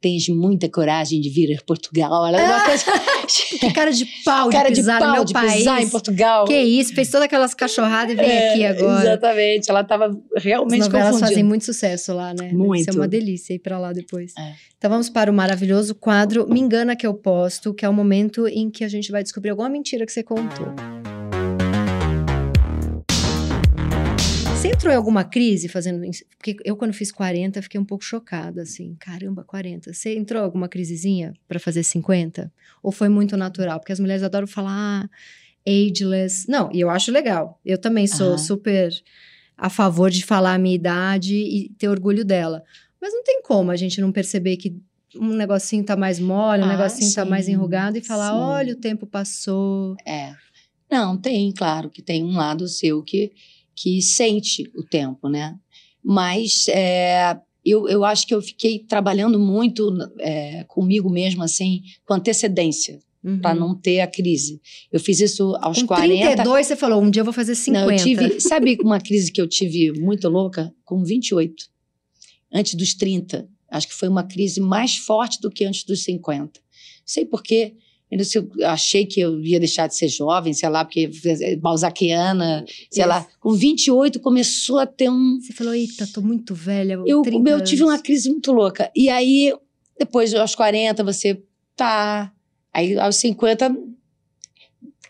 tens muita coragem de vir a Portugal. Ela era uma coisa. (laughs) Que cara de pau de cara de pisar no pau meu de país. pisar em Portugal. Que isso, fez todas aquelas cachorradas e vem É, aqui agora. Exatamente, ela estava As realmente novelas confundida. fazem muito sucesso lá, né? Muito. ser uma delícia ir pra lá depois. É. Então vamos para o maravilhoso quadro Me Engana Que Eu Posto, que é o momento em que a gente vai descobrir alguma mentira que você contou. Você entrou em alguma crise fazendo isso? Porque eu, quando fiz 40, fiquei um pouco chocada, assim. Caramba, 40. Você entrou em alguma crisezinha pra fazer 50? Ou foi muito natural? Porque as mulheres adoram falar ah, ageless. Não, e eu acho legal. Eu também sou super a favor de falar a minha idade e ter orgulho dela. Mas não tem como a gente não perceber que um negocinho tá mais mole, um Ah, negocinho tá sim, mais enrugado e falar: sim. olha, o tempo passou. É. Não, tem, claro, que tem um lado seu que, que sente o tempo, né? Mas é, eu, eu acho que eu fiquei trabalhando muito é, comigo mesmo, assim, com antecedência, Uhum. para não ter a crise. Eu fiz isso aos Com 40. 32, você falou: um dia eu vou fazer 50. Não, eu tive. Sabe uma crise que eu tive muito louca? Com 28. Antes dos 30. Acho que foi uma crise mais forte do que antes dos 50. Sei por quê. Eu achei que eu ia deixar de ser jovem, sei lá, porque é balzaquiana, sei Isso. lá. Com 28 começou a ter um. Você falou: eita, tô muito velha. Eu, 30 eu tive uma anos." crise muito louca. E aí, depois, aos 40, você tá. Aí, aos 50,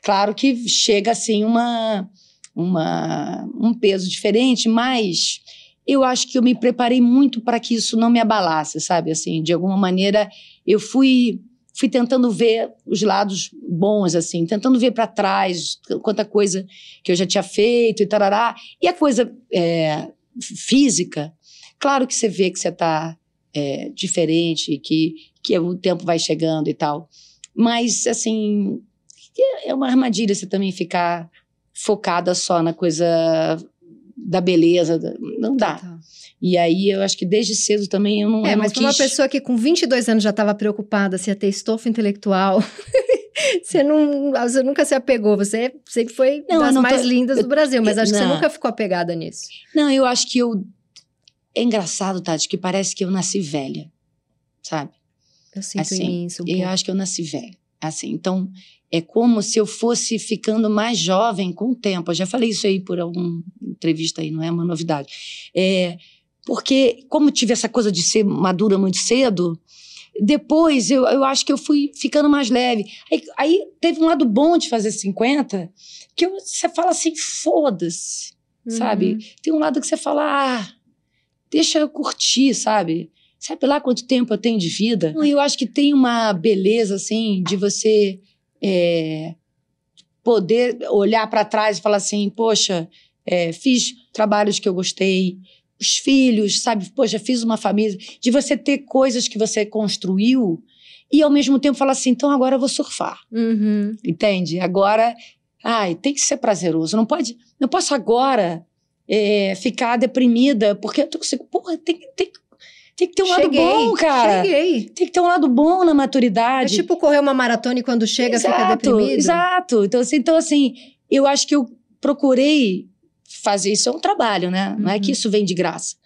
claro que chega assim uma, uma, um peso diferente, mas eu acho que eu me preparei muito para que isso não me abalasse, sabe? Assim, de alguma maneira, eu fui fui tentando ver os lados bons, assim, tentando ver para trás quanta coisa que eu já tinha feito e tarará. E a coisa é, física, claro que você vê que você está é, diferente, que, que o tempo vai chegando e tal. Mas, assim, é uma armadilha você também ficar focada só na coisa da beleza. da- Não dá. Tá. E aí eu acho que desde cedo também eu não, É, eu não mas uma quis- pessoa que com 22 anos já estava preocupada se ia ter estofo intelectual, (laughs) você, não, você nunca se apegou. Você sempre foi Não, das não tô- mais lindas do Brasil, mas eu- acho que você não. nunca ficou apegada nisso. Não, eu acho que eu. É engraçado, Tati, que parece que eu nasci velha, sabe? Eu sinto Assim, isso um Eu pouco. acho que eu nasci velha. Assim, então é como se eu fosse ficando mais jovem com o tempo. Eu já falei isso aí por alguma entrevista aí, não é uma novidade. É, porque, como tive essa coisa de ser madura muito cedo, depois eu, eu acho que eu fui ficando mais leve. Aí, aí teve um lado bom de fazer 50, que eu- você fala assim, foda-se, sabe? Uhum. Tem um lado que você fala, ah, deixa eu curtir, sabe? Sabe lá quanto tempo eu tenho de vida? E eu acho que tem uma beleza, assim, de você é, poder olhar para trás e falar assim, poxa, é, fiz trabalhos que eu gostei, os filhos, sabe? Poxa, fiz uma família. De você ter coisas que você construiu e ao mesmo tempo falar assim, então agora eu vou surfar. Uhum. Entende? Agora, ai, tem que ser prazeroso. Não pode, não posso agora é, ficar deprimida porque eu tô conseguindo. Porra, tem, tem, tem que ter um Cheguei, lado bom, cara. Cheguei. Tem que ter um lado bom na É maturidade. tipo correr uma maratona e quando chega fica deprimido. Exato. Então assim, então, assim, eu acho que eu procurei fazer isso é um trabalho, né? Não é Uhum. que isso vem de graça.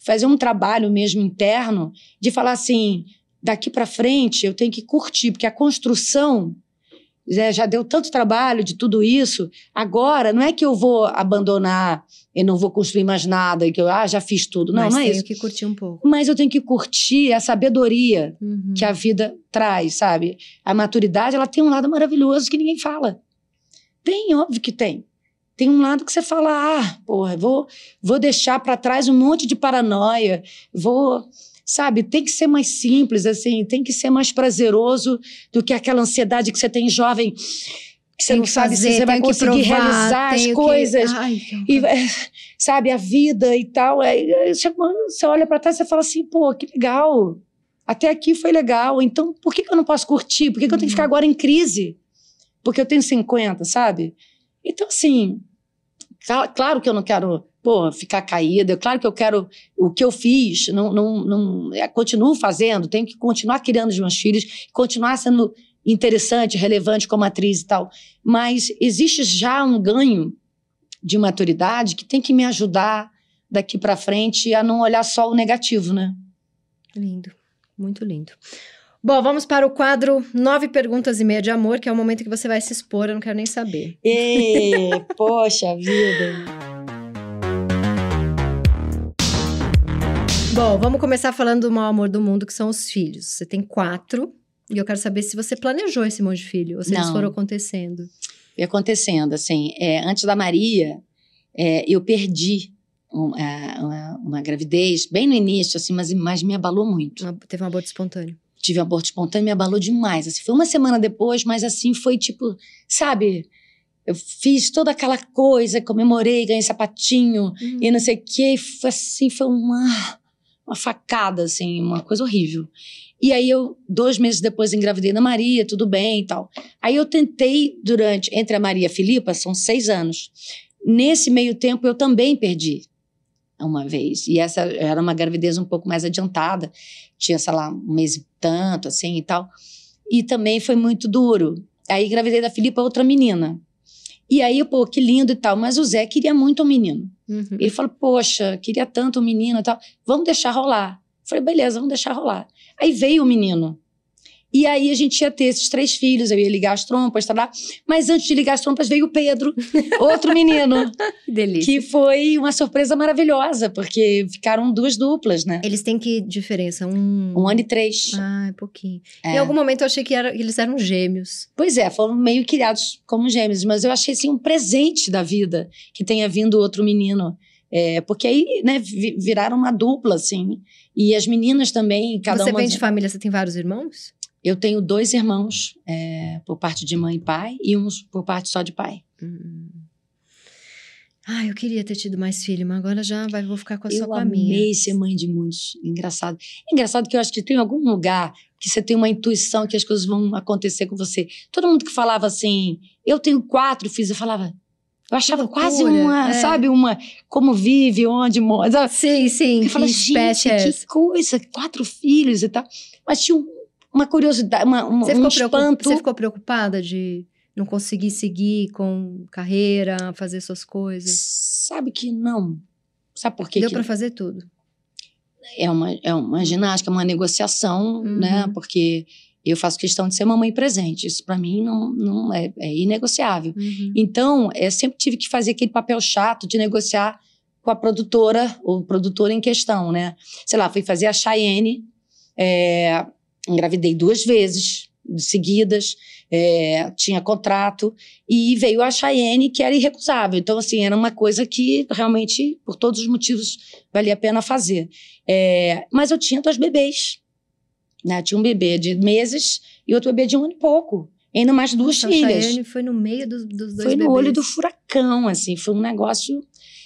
Fazer um trabalho mesmo interno de falar assim, daqui para frente eu tenho que curtir, porque a construção né, já deu tanto trabalho de tudo isso. Agora, não é que eu vou abandonar e não vou construir mais nada, e que eu ah, já fiz tudo. Não, mas não é tenho isso. que curtir um pouco. Mas eu tenho que curtir a sabedoria Uhum. que a vida traz, sabe? A maturidade, ela tem um lado maravilhoso que ninguém fala. Tem, óbvio que tem. Tem um lado que você fala, ah, porra, vou, vou deixar para trás um monte de paranoia, vou, sabe? Tem que ser mais simples, assim, tem que ser mais prazeroso do que aquela ansiedade que você tem jovem, que você Tem não que sabe fazer, se você vai conseguir provar, realizar as tenho que- coisas Ai, que e é, (laughs) sabe a vida e tal aí aí você, olha para trás e fala assim pô que legal até aqui foi legal então por que, eu não posso curtir? Por que, que eu tenho que ficar agora em crise? Porque eu tenho 50 sabe? Então assim cla- claro que eu não quero pô, ficar caída claro que eu quero o que eu fiz não, não, não é, continuo fazendo tenho que continuar criando os meus filhos continuar sendo interessante relevante como atriz e tal mas existe já um ganho de maturidade que tem que me ajudar daqui para frente a não olhar só o negativo, né? Lindo, muito lindo. Bom, vamos para o quadro Nove Perguntas e Meia de Amor, que é o momento que você vai se expor, eu não quero nem saber. Ê, (laughs) poxa vida. Bom, vamos começar falando do maior amor do mundo, que são os filhos. Você tem quatro, e eu quero saber se você planejou esse monte de filho, ou se eles Não. foram acontecendo. E acontecendo, assim, é, antes da Maria, é, eu perdi um- é, uma, uma gravidez bem no início, assim, mas, mas me abalou muito. Uma- teve um aborto espontâneo. Tive um aborto espontâneo, me abalou demais. Assim, foi uma semana depois, mas assim, foi tipo, sabe? eu fiz toda aquela coisa, comemorei, ganhei sapatinho Hum. e não sei o quê. E foi assim, foi uma, uma facada, assim, uma coisa horrível. E aí eu, dois meses depois, engravidei da Maria, tudo bem e tal. Aí eu tentei durante, entre a Maria e a Filipa, são seis anos. Nesse meio tempo eu também perdi uma vez. E essa era uma gravidez um pouco mais adiantada. Tinha, sei lá, um mês e tanto, assim e tal. E também foi muito duro. Aí engravidei da Filipa, outra menina. E aí, pô, que lindo e tal. Mas o Zé queria muito um menino. Uhum. Ele falou, poxa, queria tanto um menino e tal. Vamos deixar rolar. Eu falei, beleza, vamos deixar rolar. Aí veio o menino. E aí a gente ia ter esses três filhos, eu ia ligar as trompas, tá lá. Mas antes de ligar as trompas veio o Pedro, (laughs) outro menino, Que delícia. que foi uma surpresa maravilhosa, porque ficaram duas duplas, né? Eles têm que diferença? Um... Um ano e três. Ah, é pouquinho. É. Em algum momento eu achei que era- eles eram gêmeos. Pois é, foram meio criados como gêmeos, mas eu achei assim um presente da vida que tenha vindo outro menino. É, porque aí, né, vi- viraram uma dupla, assim. E as meninas também, cada Você uma. vem de família, você tem vários irmãos? Eu tenho dois irmãos, é, por parte de mãe e pai, e uns por parte só de pai. Hum. Ah, eu queria ter tido mais filho, mas agora já vai, vou ficar com a sua eu com a minha. amei ser mãe de muitos. Engraçado. Engraçado que eu acho que tem algum lugar que você tem uma intuição que as coisas vão acontecer com você. Todo mundo que falava assim, eu tenho quatro filhos, eu falava. Eu achava loucura, quase uma, é. sabe, uma. Como vive, onde mora. Sim, sim. Eu que gente, que coisa, quatro filhos e tal. Mas tinha um- uma curiosidade, uma, uma, Você um espanto. você ficou preocupada de não conseguir seguir com carreira, fazer suas coisas? Sabe que não. Sabe por quê? Deu pra fazer tudo. é uma, é uma ginástica, uma negociação, Uhum. né? Porque eu faço questão de ser mamãe presente. Isso para mim não, não é, é inegociável. Uhum. Então, eu sempre tive que fazer aquele papel chato de negociar com a produtora ou produtora em questão, né? Sei lá, fui fazer a Cheyenne, é, engravidei duas vezes seguidas, é, tinha contrato e veio a Cheyenne que era irrecusável. Então, assim, era uma coisa que realmente, por todos os motivos, valia a pena fazer. É, mas eu tinha dois bebês, né? Tinha um bebê de meses e outro bebê de um ano e pouco. E ainda mais duas Nossa, a filhas. Chayane foi no meio dos, dos dois Foi no bebês. olho do furacão, assim, foi um negócio.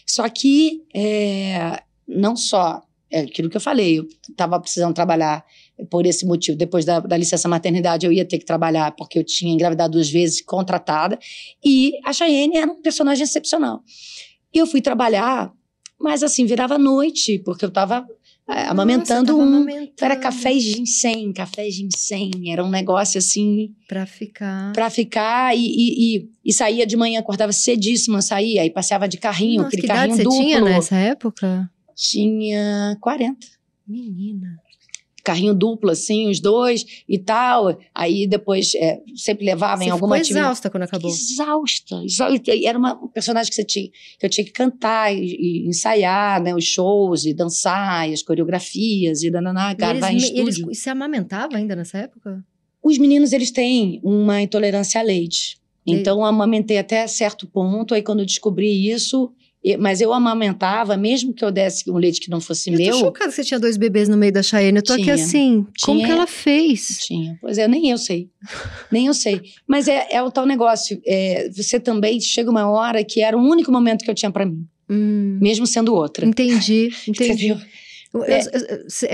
Só que é, não só é aquilo que eu falei, eu estava precisando trabalhar por esse motivo. Depois da, da licença maternidade, eu ia ter que trabalhar porque eu tinha engravidado duas vezes, contratada. E a Cheyenne era um personagem excepcional. E eu fui trabalhar, mas assim, virava noite, porque eu estava é, amamentando Nossa, um. amamentando. Era café e ginseng, café e ginseng. Era um negócio assim Pra ficar. pra ficar e, e, e, e saía de manhã, acordava cedíssima, saía e passeava de carrinho, Nossa, aquele que idade carrinho você duplo. tinha nessa época? Tinha 40. Menina. Carrinho duplo, assim, os dois e tal. Aí depois é, sempre levava em Você alguma ficou atividade. exausta quando acabou. Exausta, exausta. E Era uma, um personagem que você tinha, que eu tinha que cantar e, e ensaiar, né, os shows, e dançar, e as coreografias, e dananá, E gravar em estúdio. eles, você amamentava ainda nessa época? Os meninos, eles têm uma intolerância a leite. E- Então, eu amamentei até certo ponto. Aí, quando eu descobri isso... Mas eu amamentava, mesmo que eu desse um leite que não fosse Eu tô meu... chocada que você tinha dois bebês no meio da Cheyenne. Eu tô aqui Tinha. assim. Como Tinha. que ela fez? Tinha. Pois é, nem eu sei. Nem eu sei. Mas é, é o tal negócio. é, você também chega uma hora que era o único momento que eu tinha pra mim. Hum, Mesmo sendo outra. entendi, (laughs) entendi. Eu- É. eu- eu- Você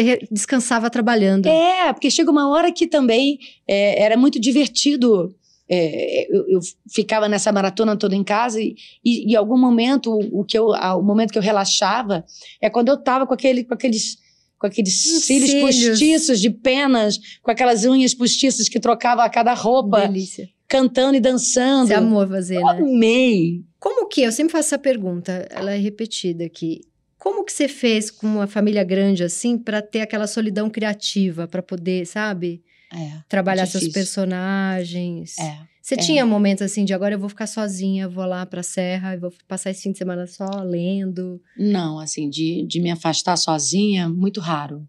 é, descansava trabalhando. É, porque chega uma hora que também é, era muito divertido. É, eu, eu ficava nessa maratona toda em casa e, e em algum momento o, que eu, a- o momento que eu relaxava é quando eu tava com aquele, com aqueles com aqueles cílios cílios. postiços de penas, com aquelas unhas postiças que trocava a cada roupa, Delícia. cantando e dançando. Você amou fazer, Eu né? amei. Como que, eu sempre faço essa pergunta, ela é repetida aqui. Como que você fez com uma família grande assim pra ter aquela solidão criativa, pra poder, sabe, É, trabalhar seus difícil. personagens? é. Você é. tinha momentos assim de agora eu vou ficar sozinha, vou lá pra serra e vou passar esse fim de semana só lendo. Não, assim, de, de me afastar sozinha, muito raro.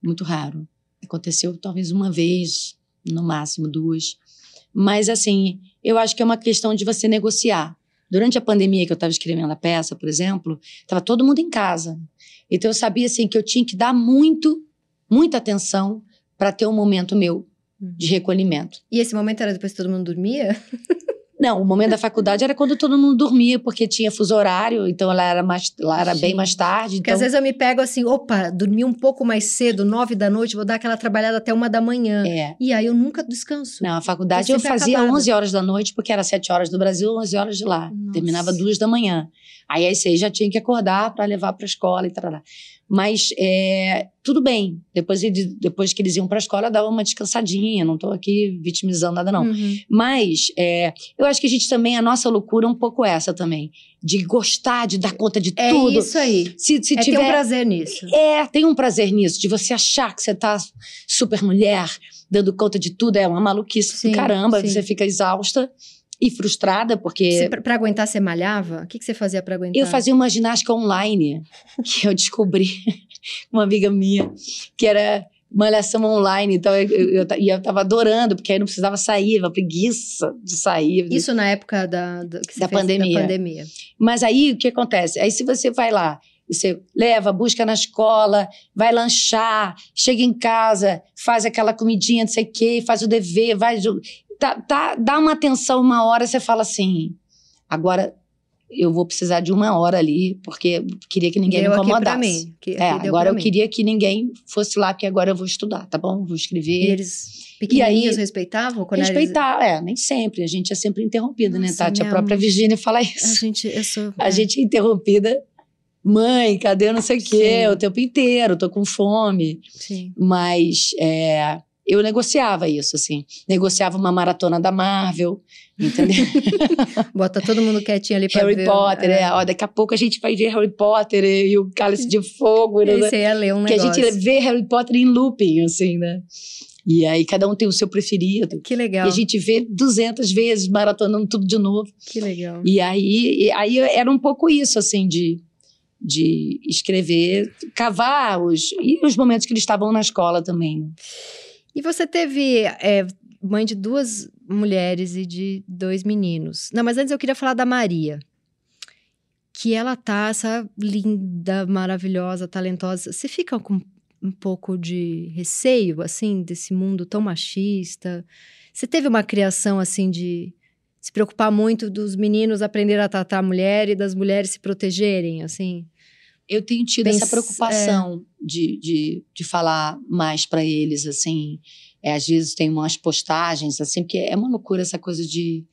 Muito raro. Aconteceu talvez uma vez, no máximo duas. Mas, assim, eu acho que é uma questão de você negociar. Durante a pandemia que eu estava escrevendo a peça, por exemplo, estava todo mundo em casa. Então eu sabia, assim, que eu tinha que dar muito, muita atenção para ter um momento meu de recolhimento. E esse momento era depois que todo mundo dormia? (laughs) Não, o momento da faculdade era quando todo mundo dormia, porque tinha fuso horário, então ela era, mais, lá era bem mais tarde. Porque Então, às vezes eu me pego assim, opa, dormi um pouco mais cedo, nove da noite, vou dar aquela trabalhada até uma da manhã. é. E aí eu nunca descanso. Não, a faculdade Eu eu fazia acabada. 11 horas da noite, porque era 7 horas do Brasil, 11 horas de lá. Nossa. Terminava duas da manhã. Aí às seis já tinha que acordar para levar para a escola e tal. Mas é, tudo bem. Depois, ele- depois que eles iam para a escola, eu dava uma descansadinha. Não estou aqui vitimizando nada, não. Uhum. Mas é, eu acho que a gente também, a nossa loucura é um pouco essa também. De gostar, de dar conta de É tudo. isso aí. Se, se é ter tiver. um prazer nisso. É, tem um prazer nisso, de você achar que você tá super mulher, dando conta de tudo. É uma maluquice Sim, caramba. sim. Você fica exausta e frustrada, porque. Pra aguentar, você malhava? O que, que você fazia pra aguentar? Eu fazia uma ginástica online (laughs) que eu descobri com (laughs) uma amiga minha, que era malhação online. Então eu, eu, eu, e eu tava adorando, porque aí não precisava sair, uma preguiça de sair. Isso na época da, da, pandemia. Da pandemia. Mas aí o que acontece? Aí se você vai lá, você leva, busca na escola, vai lanchar, chega em casa, faz aquela comidinha, não sei o quê, faz o dever, vai. Tá, tá, dá uma atenção uma hora, você fala assim: agora eu vou precisar de uma hora ali, porque queria que ninguém Deu me incomodasse. Que, É, agora eu mim. queria que ninguém fosse lá, porque agora eu vou estudar, tá bom? Vou escrever. E eles pequenininhos aí- respeitavam? Quando eles- é, nem sempre. A gente é sempre interrompida, né, Nossa, Tati? A própria Virgínia fala A isso. gente, eu sou... A é. gente é interrompida. Mãe, cadê não sei o quê? Sim. O tempo inteiro, tô com fome. Sim. Mas é, eu negociava isso, assim. Negociava uma maratona da Marvel, entendeu? (laughs) Bota todo mundo quietinho ali pra Harry ver. Potter, é. Ó, daqui a pouco a gente vai ver Harry Potter e, o Cálice de Fogo. Né? você ia ler um Que a negócio. gente vê Harry Potter em looping, assim, né? E aí cada um tem o seu preferido. Que legal, E a gente vê 200 vezes maratonando tudo de novo. que legal. E aí, aí era um pouco isso, assim, de, de escrever, cavar os, e os momentos que eles estavam na escola também. E você teve é, mãe de duas mulheres e de dois meninos. Não, mas antes eu queria falar da Maria. Que ela tá, essa linda, maravilhosa, talentosa. Você fica com um pouco de receio, assim, desse mundo tão machista? Você teve uma criação, assim, de se preocupar muito dos meninos aprenderem a tratar a mulher e das mulheres se protegerem, assim? Eu tenho tido essa preocupação de, de, de falar mais para eles, assim. É, às vezes tem umas postagens, assim, porque é uma loucura essa coisa de.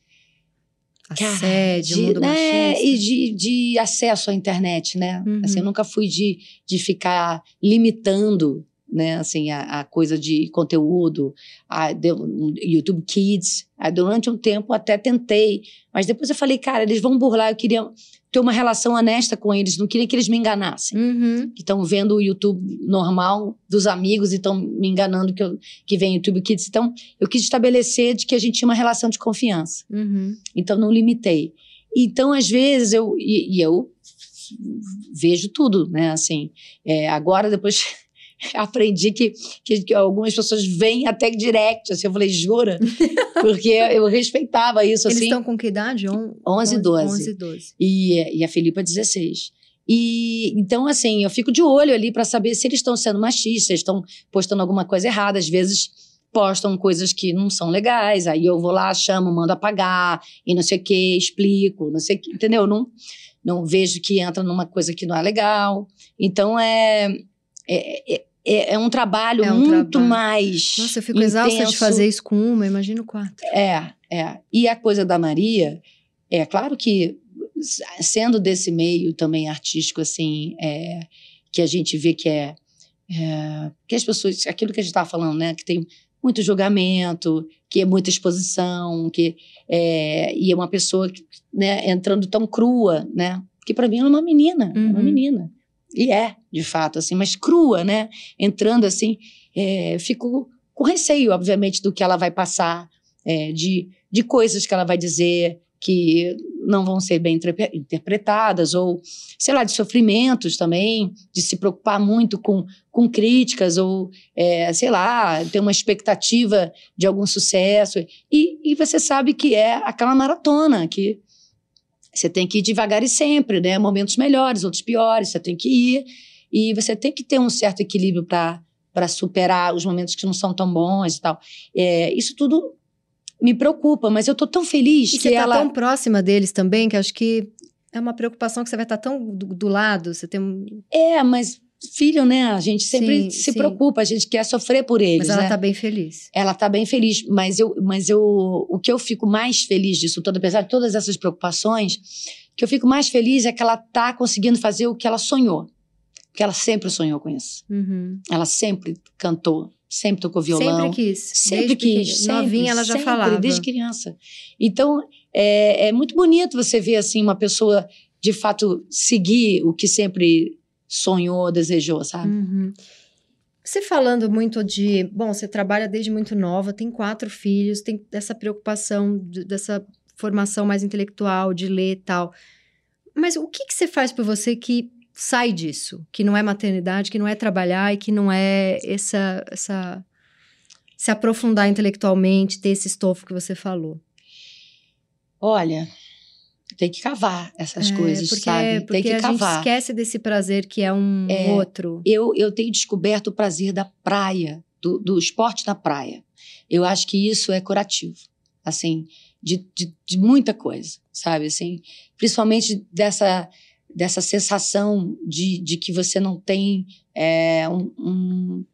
Assédio, de, mundo né, machista. E de, de acesso à internet, né? Uhum. Assim, eu nunca fui de, de ficar limitando, né? Assim, a, a coisa de conteúdo, a, um YouTube Kids. Aí, durante um tempo até tentei, mas depois eu falei, cara, eles vão burlar, eu queria ter uma relação honesta com eles, não queria que eles me enganassem. Uhum. Que estão vendo o YouTube normal dos amigos e estão me enganando que, eu, que vem YouTube Kids. Então, eu quis estabelecer de que a gente tinha uma relação de confiança. Uhum. Então não limitei. Então às vezes eu e, e eu vejo tudo, né? Assim, é, agora depois (laughs) aprendi que, que, que algumas pessoas vêm até direct, assim, eu falei jura, (laughs) porque eu respeitava isso Eles assim. estão com que idade? On... 11 e 12. 11 e 12. E, e a Felipa 16. E então, assim, eu fico de olho ali para saber se eles estão sendo machistas, estão postando alguma coisa errada. Às vezes postam coisas que não são legais, aí eu vou lá, chamo, mando apagar, e não sei o que, explico, não sei o que, entendeu? Não, não vejo que entra numa coisa que não é legal. Então, é, é, é, é um trabalho É um muito trabalho. mais. Nossa, eu fico exausta de intenso. fazer isso com uma, imagino quatro. É, é. E a coisa da Maria, é claro que sendo desse meio também artístico, assim, é, que a gente vê que é, é, que as pessoas, aquilo que a gente estava falando, né, que tem muito julgamento, que é muita exposição, que é, e é uma pessoa né, entrando tão crua, né, que para mim é uma menina, é uma Uhum. menina. E é, de fato, assim, mas crua, né? Entrando assim, é, fico com receio, obviamente, do que ela vai passar, é, de, de coisas que ela vai dizer que não vão ser bem interpre- interpretadas, ou, sei lá, de sofrimentos também, de se preocupar muito com, com críticas, ou, é, sei lá, ter uma expectativa de algum sucesso. E, e você sabe que é aquela maratona, que você tem que ir devagar e sempre, né? Momentos melhores, outros piores, você tem que ir. E você tem que ter um certo equilíbrio para superar os momentos que não são tão bons e tal. É, isso tudo me preocupa, mas eu tô tão feliz E que você tá ela. tão próxima deles também, que acho que é uma preocupação que você vai estar tão do, do lado, você tem. É, mas filho, né? A gente sempre Sim, se sim. preocupa, a gente quer sofrer por eles, Mas ela né? tá bem feliz. Ela tá bem feliz, mas eu, mas eu, o que eu fico mais feliz disso tudo, apesar de todas essas preocupações, o que eu fico mais feliz é que ela tá conseguindo fazer o que ela sonhou, porque ela sempre sonhou com isso. Uhum. Ela sempre cantou, sempre tocou violão, Sempre quis. sempre Desde quis, sempre, Novinha ela já sempre, falava. desde criança. Então é, é muito bonito você ver assim uma pessoa de fato seguir o que sempre sonhou, desejou, sabe? Uhum. Você falando muito de. Bom, você trabalha desde muito nova, tem quatro filhos, tem essa preocupação, de- dessa formação mais intelectual, de ler e tal. Mas o que, que você faz por você que sai disso? Que não é maternidade, que não é trabalhar e que não é essa. essa se aprofundar intelectualmente, ter esse estofo que você falou. Olha, tem que cavar essas É, coisas, porque, sabe? Porque tem que a cavar. gente esquece desse prazer que é um É. outro. Eu, eu tenho descoberto o prazer da praia, do, do esporte da praia. Eu acho que isso é curativo, assim, de, de, de muita coisa, sabe? Assim, principalmente dessa, dessa sensação de, de que você não tem é, um- um-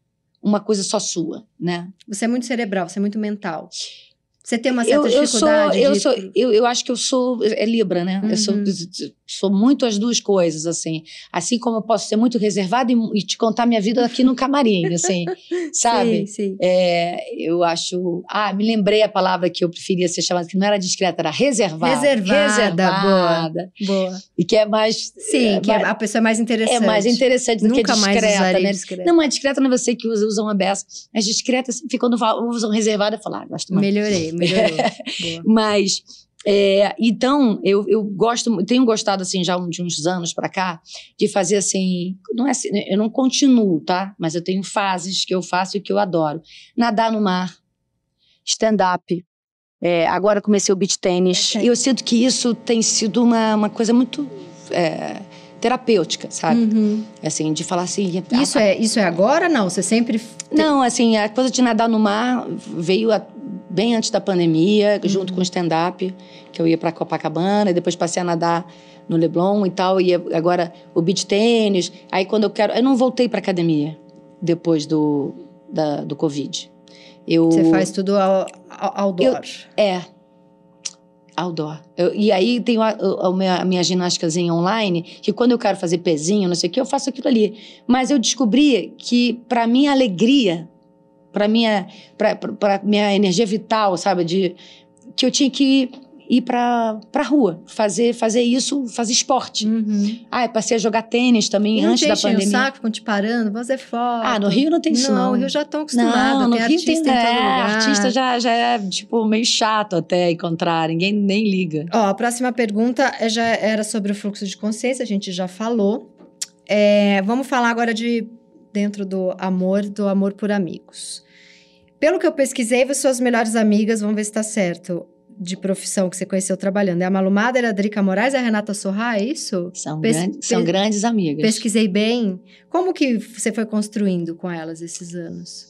uma coisa só sua, né? Você é muito cerebral, você é muito mental. Você tem uma Eu, certa eu sou, dificuldade eu de- sou, eu, eu acho que eu sou é Libra, né? Eu sou, Uhum. sou muito as duas coisas, assim. Assim como eu posso ser muito reservada e, e te contar minha vida aqui no camarim, (laughs) assim, sabe? Sim, sim. É, eu acho. Ah, me lembrei a palavra que eu preferia ser chamada, que não era discreta, era reservada. Reservada, Reservada. Boa. E que é mais. Sim, é, que é- mais- a pessoa é mais interessante. é mais interessante do que Nunca mais discreta, né? discreta. Não, mas discreta não é você que usa, usa uma beça. Mas discreta, assim, quando usam reservada, eu falo, ah, gosto mais. Melhorei, melhorou. (laughs) Boa. Mas, é, então, eu, eu gosto, tenho gostado, assim, já de uns anos pra cá, de fazer assim. Não é assim, eu não continuo, tá? Mas eu tenho fases que eu faço e que eu adoro. Nadar no mar, stand-up. é, agora comecei o beach tênis. E eu sinto que isso tem sido uma, uma coisa muito é, terapêutica, sabe? Uhum. Assim, de falar assim. Isso, é, isso é agora? Não, você sempre... Não, assim, a coisa de nadar no mar veio a- bem antes da pandemia, Uhum. junto com o stand-up, que eu ia para Copacabana, e depois passei a nadar no Leblon e tal, e agora o beach tênis. Aí quando eu quero, eu não voltei para academia depois do da, do Covid. Eu Você faz tudo ao, ao, outdoor. é outdoor. Eu- e aí tem a, a- a minha, a ginásticazinha online, que quando eu quero fazer pezinho, não sei o que, eu faço aquilo ali. Mas eu descobri que para minha alegria, para minha para minha energia vital, sabe, de que eu tinha que ir para para rua, fazer fazer isso, fazer esporte. Uhum. Ah, eu passei a jogar tênis também E não antes te da pandemia. saco, ficam te parando, fazer foto. Ah, no Rio não tem isso, não. no Rio já estão acostumados, Não, no Rio tem, é, artista já, já é, tipo, meio chato até encontrar, ninguém nem liga. Ó, a próxima pergunta é- já era sobre o fluxo de consciência, a gente já falou. É, vamos falar agora de dentro do amor, do amor por amigos. Pelo que eu pesquisei, as suas melhores amigas, vamos ver se está certo, de profissão que você conheceu trabalhando. É a Malu Mader, a Drica Moraes e a Renata Sorra, é isso? São, Pes- grandes, são grandes amigas. Pesquisei bem. Como que você foi construindo com elas esses anos?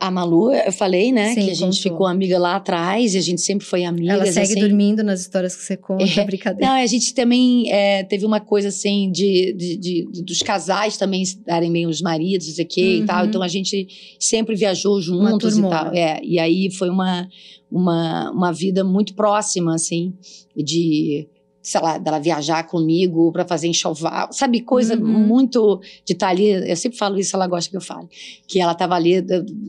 A Malu, eu falei, né, Sim, que a gente contou. ficou amiga lá atrás e a gente sempre foi amiga. Ela segue assim. dormindo nas histórias que você conta, É. brincadeira. Não, a gente também é, teve uma coisa assim de, de- de- dos casais também darem bem os maridos, não sei o quê e Uhum. tal. Então a gente sempre viajou juntos e tal. É, e aí foi uma, uma, uma vida muito próxima, assim, de, sei lá, dela viajar comigo para fazer enxoval, sabe? Coisa Uhum. muito de estar ali. Eu sempre falo isso, ela gosta que eu fale. Que ela estava ali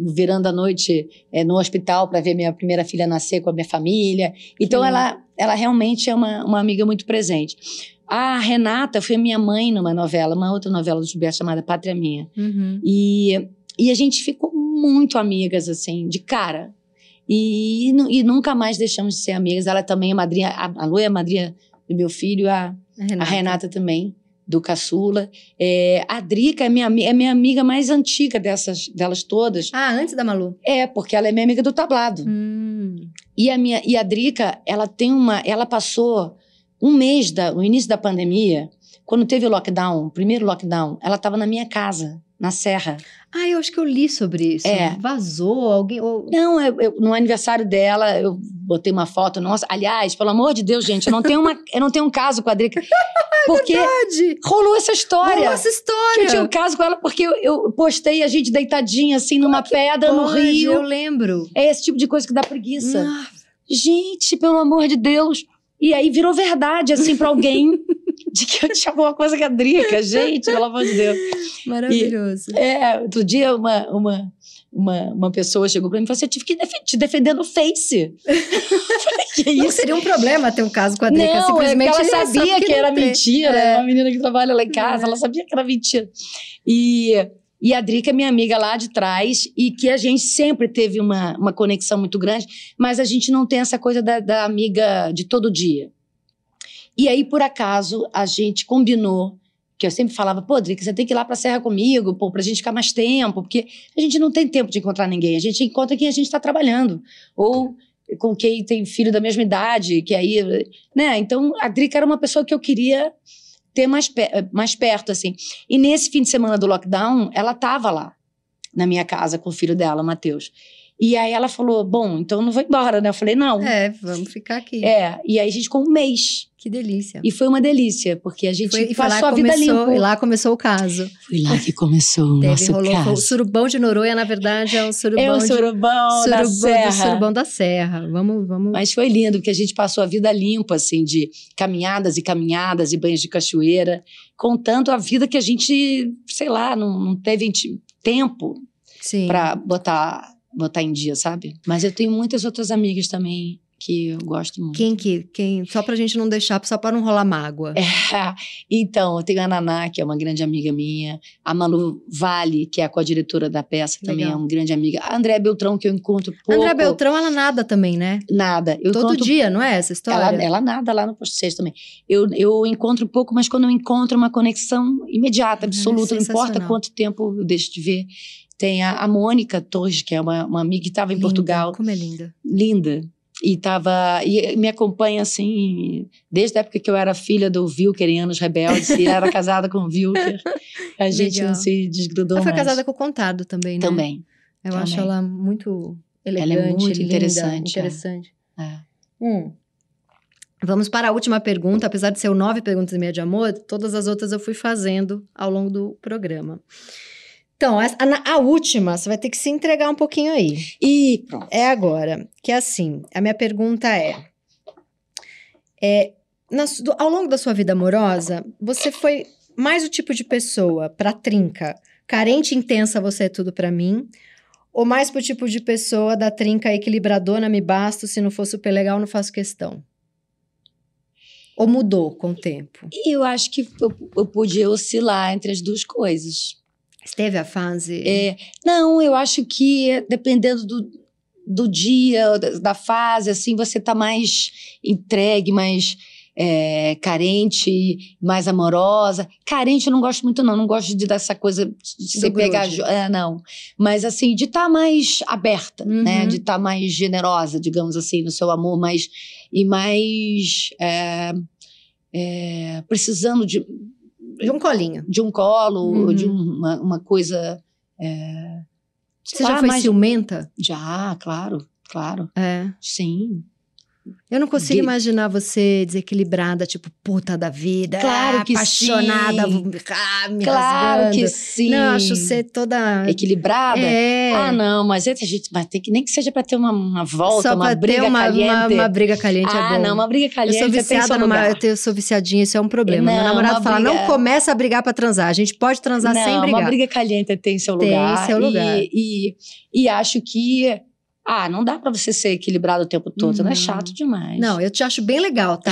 virando a noite eh, no hospital para ver minha primeira filha nascer com a minha família. Então Que ela, ela realmente é uma, uma amiga muito presente. A Renata foi minha mãe numa novela, uma outra novela do Gilberto chamada Pátria Minha. Uhum. E, e a gente ficou muito amigas, assim, de cara. E, e nunca mais deixamos de ser amigas. Ela também é madrinha, a, a Lu é a madrinha do meu filho, a, A Renata. a Renata também, do Caçula. É, a Drica é minha, é minha amiga mais antiga dessas, delas todas. Ah, antes da Malu. É, porque ela é minha amiga do tablado. Hum. E a minha e a Drica, ela tem uma, ela passou um mês da, no início da pandemia, quando teve o lockdown, o primeiro lockdown, ela estava na minha casa. na Serra. Ah, eu acho que eu li sobre isso. É. Vazou alguém. Ou... Não, eu, eu- no aniversário dela, eu botei uma foto. Nossa, aliás, pelo amor de Deus, gente, eu não tenho, uma, (laughs) eu não tenho um caso com a Drica. Porque Verdade. rolou essa história. Rolou essa história. eu tinha um caso com ela porque eu, eu postei a gente deitadinha assim numa pedra no Pode, rio. Eu lembro. É esse tipo de coisa que dá preguiça. Ah, Gente, pelo amor de Deus. E aí virou verdade, assim, pra alguém (laughs) de que eu tinha alguma coisa com a Drica. Gente, pelo amor de Deus. maravilhoso. É, outro dia uma, uma, uma, uma pessoa chegou pra mim e falou assim: eu tive que te defender no Face. Eu falei, que Não isso? seria um problema ter um caso com a Drica, Não, é simplesmente ela sabia que não era mentira. É. Uma menina que trabalha lá em casa, É. ela sabia que era mentira. E, e a Drica é minha amiga lá de trás e que a gente sempre teve uma, uma conexão muito grande, mas a gente não tem essa coisa da, da amiga de todo dia. E aí, por acaso, a gente combinou, que eu sempre falava, pô, Drica, você tem que ir lá pra Serra comigo, pô, pra gente ficar mais tempo, porque a gente não tem tempo de encontrar ninguém, a gente encontra quem a gente tá trabalhando. Ou com quem tem filho da mesma idade, que aí, né? Então, a Drica era uma pessoa que eu queria ter mais, mais perto, assim. E nesse fim de semana do lockdown, ela tava lá, na minha casa, com o filho dela, o Matheus. E aí ela falou, bom, então não vou embora, né? Eu falei, não. É, vamos ficar aqui. É, e aí a gente ficou um mês. Que delícia. E foi uma delícia, porque a gente Foi, e passou que a vida começou, limpa. e lá começou o caso. Foi lá que começou o Teve, nosso rolou, foi o caso. surubão de Noronha, na verdade, é um surubão É o de- surubão, da surubão serra. do surubão da serra. Vamos, vamos. Mas foi lindo, porque a gente passou a vida limpa, assim, de caminhadas e caminhadas e banhos de cachoeira, contando a vida que a gente, sei lá, não, não teve tempo pra botar, botar em dia, sabe? Mas eu tenho muitas outras amigas também que eu gosto muito. Quem que. Quem, só pra gente não deixar, só pra não rolar mágoa. É, (laughs) então, eu tenho a Naná, que é uma grande amiga minha, a Malu Vale, que é a co-diretora da peça, também Legal. é uma grande amiga, a Andréa Beltrão, que eu encontro pouco. André Beltrão, ela nada também, né? Nada. Eu Todo encontro dia, não é essa história? Ela, ela nada lá no posto 6 também. Eu, eu encontro pouco, mas quando eu encontro uma conexão imediata, Uhum, absoluta, não importa quanto tempo eu deixo de ver. Tem a, a Mônica Torres, que é uma, uma amiga que estava em Linda, Portugal, Como é linda. linda. E tava, e me acompanha assim, desde a época que eu era filha do Wilker em Anos Rebeldes, e era casada com o Wilker. A (laughs) gente Legal. não se desgrudou Ela foi mais. casada com o Contado também, né? Também. Eu também. acho ela muito é elegante, muito linda, interessante, é. interessante. É. Hum. Vamos para a última pergunta. Apesar de ser o nove perguntas e meia de amor, todas as outras eu fui fazendo ao longo do programa. Então, essa- a, a última, você vai ter que se entregar um pouquinho aí. E pronto. É agora. Que é assim, a minha pergunta é... é na do- ao longo da sua vida amorosa, você foi mais o tipo de pessoa pra trinca, carente, intensa, você é tudo pra mim, ou mais pro tipo de pessoa da trinca equilibradona, me basto, se não for super legal, não faço questão? Ou mudou com o tempo? E eu acho que eu, eu podia oscilar entre as duas coisas. Teve a fase... É, não, eu acho que dependendo do, do dia, da, da fase, assim, você tá mais entregue, mais é, carente, mais amorosa. Carente eu não gosto muito, não. Não gosto de dessa coisa de você pegar. grude. jo- É, não. Mas, assim, de estar mais aberta, né? Uhum. De estar mais generosa, digamos assim, no seu amor, mais. E mais. é, precisando de, De um colinho. de um colo, Uhum. de uma, uma coisa. é, Você já foi mais- ciumenta? Já, claro, claro. É. Sim. Eu não consigo De- imaginar você desequilibrada, tipo, puta da vida. Claro ah, que apaixonada, sim. ah, me claro rasgando. que sim. Não, eu acho você toda. Equilibrada? É. Ah, não, mas a gente vai ter que, nem que seja pra ter uma, uma volta, Só uma pra briga ter uma, caliente. uma, uma briga caliente ah, é não, uma briga eu caliente sou tem viciada seu numa. Eu, tenho, eu sou viciadinha, isso é um problema. Meu Não, namorado uma fala: briga- não começa a brigar pra transar. A gente pode transar não, sem brigar. uma briga caliente tem seu Tem lugar. seu e- lugar. E, e, acho que... Ah, não dá pra você ser equilibrado o tempo todo, não Não. é chato demais. Não, eu te acho bem legal, tá?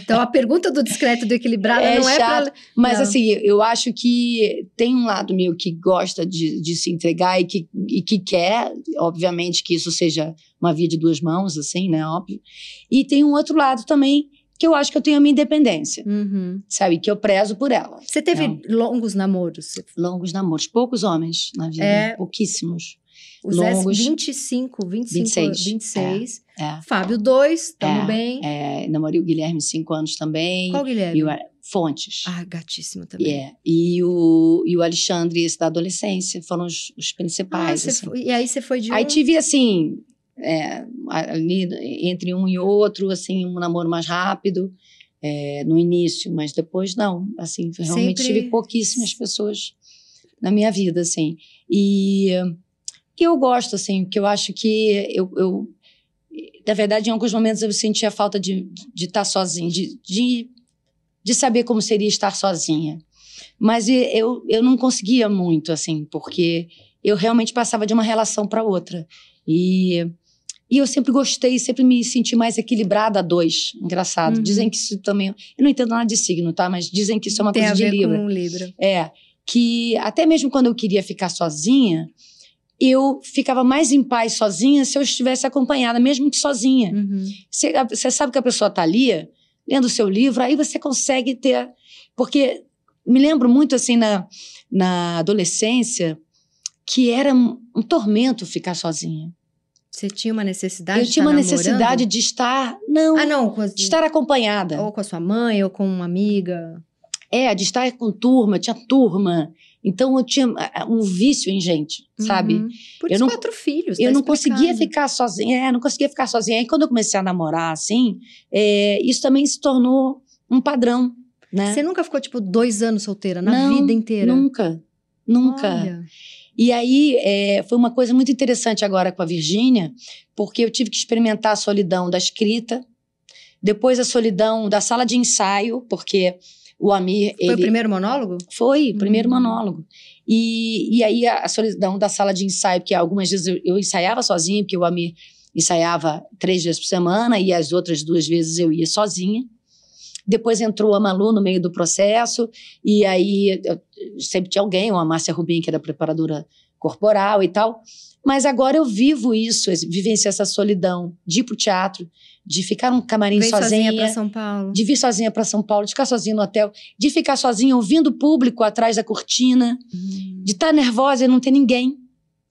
Então a pergunta do discreto do equilibrado (laughs) É não é chato. pra. Mas Não. assim, eu acho que tem um lado meu que gosta de, de se entregar e que, e que quer, obviamente, que isso seja uma via de duas mãos, assim, né? Óbvio. E tem um outro lado também que eu acho que eu tenho a minha independência, Uhum. sabe? Que eu prezo por ela. Você teve Não. longos namoros? Longos namoros, poucos homens na vida, É. pouquíssimos. O longos. Zé, 25, 25, 26, 26. É, Fábio, 2, tamo É, bem. é, namorei o Guilherme cinco anos também. Qual Guilherme? E o Fontes. Ah, gatíssimo também. É, e, o, e o Alexandre, esse da adolescência, foram os, os Ah, principais. você assim. foi- e aí você foi de Aí um... tive, assim, é, ali entre um e outro, assim, um namoro mais rápido é, no início, mas depois não. Assim, realmente Sempre- tive pouquíssimas pessoas na minha vida, assim. E, e eu gosto, assim, porque eu acho que eu, eu na verdade, em alguns momentos eu sentia falta de de estar sozinha, de, de, de saber como seria estar sozinha. Mas eu, eu não conseguia muito, assim, porque eu realmente passava de uma relação para outra. E, e eu sempre gostei, sempre me senti mais equilibrada a dois. Engraçado. Uhum. Dizem que isso também. Eu não entendo nada de signo, tá? Mas dizem que isso é uma Tem coisa a de ver Libra. com o Libra. É, que até mesmo quando eu queria ficar sozinha, eu ficava mais em paz sozinha se eu estivesse acompanhada, mesmo que sozinha. Uhum. Você, você sabe que a pessoa está ali, lendo o seu livro, aí você consegue ter. Porque me lembro muito assim na, na adolescência que era um, um tormento ficar sozinha. Você tinha uma necessidade eu de tinha estar uma namorando? necessidade de estar. Não, Ah, não, as- de estar acompanhada. ou com a sua mãe, ou com uma amiga. É, de estar com turma, tinha turma. Então eu tinha ah, um vício em gente, sabe? Uhum. Por Eu não- quatro filhos. Eu tá não conseguia ficar sozinha, é, não conseguia ficar sozinha. Aí quando eu comecei a namorar, assim, é, isso também se tornou um padrão, né? Você nunca ficou, tipo, dois anos solteira, na Não, vida inteira? Nunca, nunca. Olha. E aí é, foi uma coisa muito interessante agora com a Virgínia, porque eu tive que experimentar a solidão da escrita, depois a solidão da sala de ensaio, porque o Amir Foi o ele primeiro monólogo? foi o primeiro Hum. monólogo. E, e aí a, a solidão da sala de ensaio, porque algumas vezes eu, eu ensaiava sozinha, porque o Amir ensaiava três vezes por semana e as outras duas vezes eu ia sozinha. Depois entrou a Malu no meio do processo, e aí eu- sempre tinha alguém, uma Márcia Rubim, que era preparadora corporal e tal. Mas agora eu vivo isso, vivenciei essa solidão de ir pro teatro, de ficar num camarim Veio sozinha sozinha, pra São Paulo. de vir sozinha para São Paulo, de ficar sozinha no hotel, de ficar sozinha ouvindo o público atrás da cortina, Hum. de estar nervosa e não ter ninguém.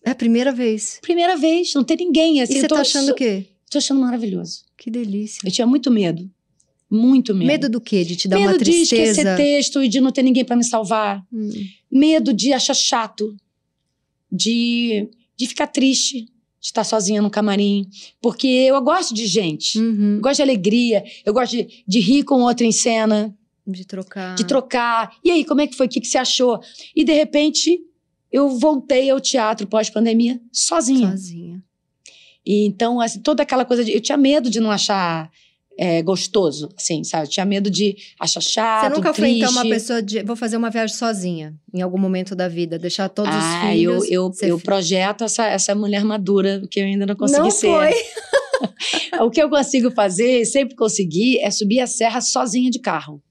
É a primeira vez. Primeira vez, não ter ninguém. Assim, e você tá achando o quê? Tô achando maravilhoso. Que delícia. Eu tinha muito medo. Muito medo. Medo do quê? De te dar medo uma de tristeza? esquecer texto e de não ter ninguém para me salvar. Hum. Medo de achar chato. De, de ficar triste. De estar sozinha no camarim. Porque eu gosto de gente. Uhum. Eu gosto de alegria. Eu gosto de, de rir com outro em cena. De trocar. de trocar. E aí, como é que foi? O que, que você achou? E de repente, eu voltei ao teatro pós-pandemia sozinha. Sozinha. E então, assim, toda aquela coisa de. Eu tinha medo de não achar é, gostoso, assim, sabe? Eu tinha medo de achar chato. Você nunca foi, triste. então, uma pessoa de. Vou fazer uma viagem sozinha, em algum momento da vida, deixar todos os Ah, filhos. eu, eu, eu projeto essa, essa mulher madura que eu ainda não consegui Não ser. foi. (laughs) O que eu consigo fazer, sempre consegui, é subir a serra sozinha de carro.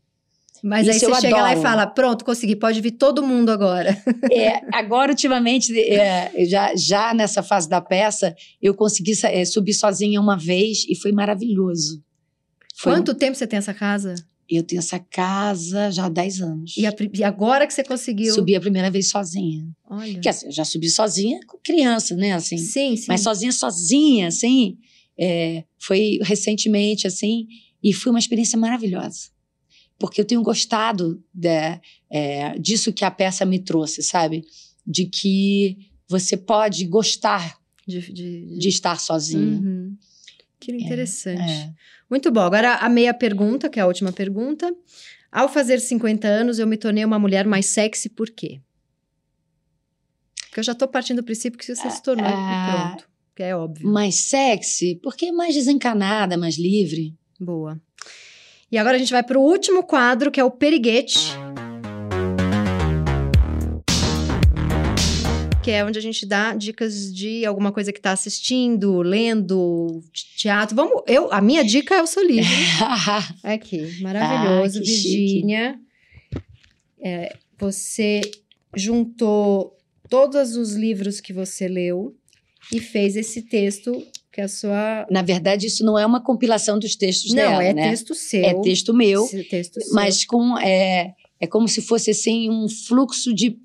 Mas aí Isso você eu chega lá e adoro. fala: pronto, consegui, pode vir todo mundo agora. (laughs) É, agora, ultimamente, é, já, já nessa fase da peça, eu consegui é, subir sozinha uma vez e foi maravilhoso. Foi- Quanto tempo você tem essa casa? Eu tenho essa casa já há 10 anos. E, a e agora que você conseguiu. Subi a primeira vez sozinha. Olha. Porque assim, eu já subi sozinha com criança, né? Assim, Sim, sim. Mas sozinha, sozinha, assim, é, foi recentemente, assim, e foi uma experiência maravilhosa. Porque eu tenho gostado da- é, disso que a peça me trouxe, sabe? De que você pode gostar De, de- de estar sozinha. Uhum. Que interessante. É. Muito bom. Agora a meia pergunta, que é a última pergunta. Ao fazer 50 anos, eu me tornei uma mulher mais sexy, por quê? Porque eu já tô partindo do princípio que você se tornou Ah, e pronto. Que é óbvio. Mais sexy, porque é mais desencanada, mais livre. Boa. E agora a gente vai para o último quadro, que é o Periguete. Que é onde a gente dá dicas de alguma coisa que está assistindo, lendo, teatro. Vamos, eu, a minha dica é o seu livro. (laughs) Aqui, maravilhoso, Ah, chique. Virgínia. É, você juntou todos os livros que você leu e fez esse texto que é a sua. Na verdade, isso não é uma compilação dos textos Não, dela, é né? texto seu. É texto meu. Texto seu. mas com é, é como se fosse assim um fluxo de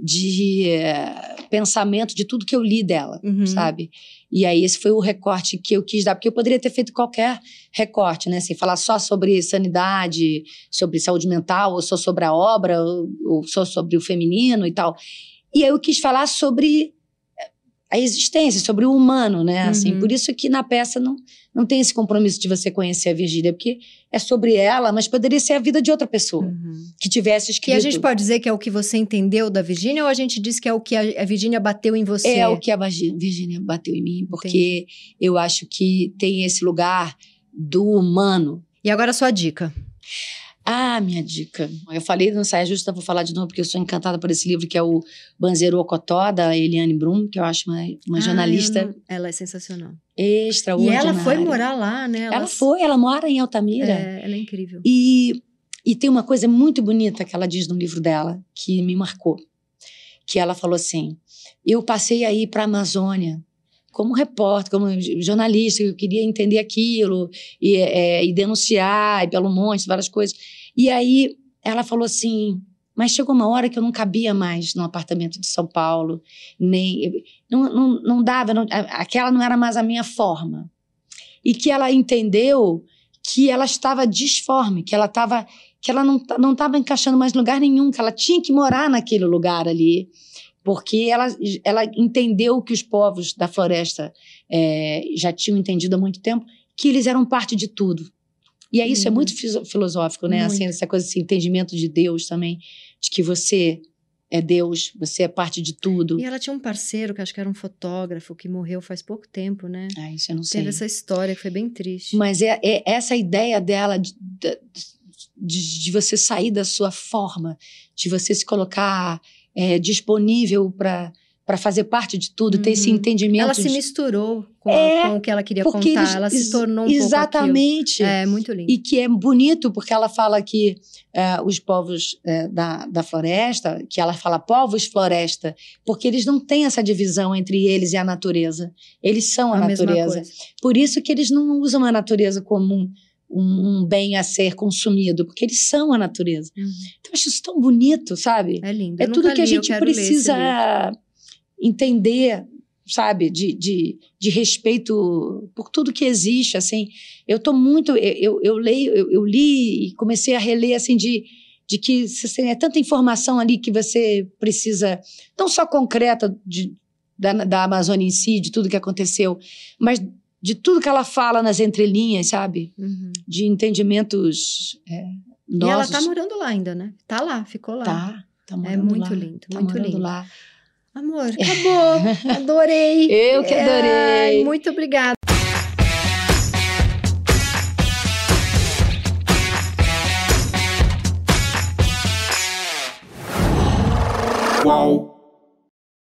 de é, pensamento de tudo que eu li dela, uhum. sabe? E aí esse foi o recorte que eu quis dar, porque eu poderia ter feito qualquer recorte, né? Assim, falar só sobre sanidade, sobre saúde mental, ou só sobre a obra, ou, ou só sobre o feminino e tal. E aí eu quis falar sobre a existência, sobre o humano, né? Assim, uhum. por isso que na peça não, não tem esse compromisso de você conhecer a Virgília, porque é sobre ela, mas poderia ser a vida de outra pessoa uhum. que tivesse escrito. E a gente pode dizer que é o que você entendeu da Virgínia ou a gente diz que é o que a, a Virgínia bateu em você? É o que a Virgínia bateu em mim, porque Entendi. eu acho que tem esse lugar do humano. E agora a sua dica. Ah, minha dica. Eu falei no Saia Justa, vou falar de novo, porque eu sou encantada por esse livro, que é o Banzeiro Ocotó, da Eliane Brum, que eu acho uma, uma ah, jornalista. Não... Ela é sensacional. Extraordinária. E ela foi morar lá, né? Ela, ela foi, ela mora em Altamira. É, ela é incrível. E, e tem uma coisa muito bonita que ela diz no livro dela, que me marcou. Que ela falou assim: Eu passei aí para a Amazônia como repórter, como jornalista, eu queria entender aquilo e, é, e denunciar e pelo monte, várias coisas. E aí ela falou assim, mas chegou uma hora que eu não cabia mais no apartamento de São Paulo, nem não, não, não dava, não, aquela não era mais a minha forma. E que ela entendeu que ela estava disforme, que ela estava que ela não não estava encaixando mais lugar nenhum, que ela tinha que morar naquele lugar ali porque ela, ela entendeu que os povos da floresta é, já tinham entendido há muito tempo que eles eram parte de tudo. E é isso, uhum. é muito filosófico, né? Assim, essa coisa, esse entendimento de Deus também, de que você é Deus, você é parte de tudo. E ela tinha um parceiro que acho que era um fotógrafo que morreu faz pouco tempo, né? Ah, isso eu não sei. Teve essa história que foi bem triste. Mas é, é essa ideia dela de, de, de, você sair da sua forma, de você se colocar é, disponível para para fazer parte de tudo, uhum. ter esse uhum. entendimento. Ela se misturou com, é, com, o que ela queria contar, eles, ela se tornou um Exatamente. É muito lindo. E que é bonito, porque ela fala que é, os povos é, da, da floresta, que ela fala povos floresta, porque eles não têm essa divisão entre eles e a natureza. Eles são a, a natureza. Por isso que eles não usam a natureza comum um, um, bem a ser consumido, porque eles são a natureza. Uhum. Então, eu acho isso tão bonito, sabe? É lindo. É tudo que a gente precisa entender, sabe? De, de, de respeito por tudo que existe, assim. Eu tô muito... Eu, eu, leio, eu, eu li e comecei a reler, assim, de de que assim, é tanta informação ali que você precisa, não só concreta de, da, da Amazônia em si, de tudo que aconteceu, mas de tudo que ela fala nas entrelinhas, sabe? Uhum. De entendimentos é, nossos. E ela tá morando lá ainda, né? Tá lá, ficou lá. Tá, tá morando É muito lá. lindo, tá muito lindo. lá. Amor, (laughs) acabou. Adorei. Eu que adorei. É, muito obrigada. Qual?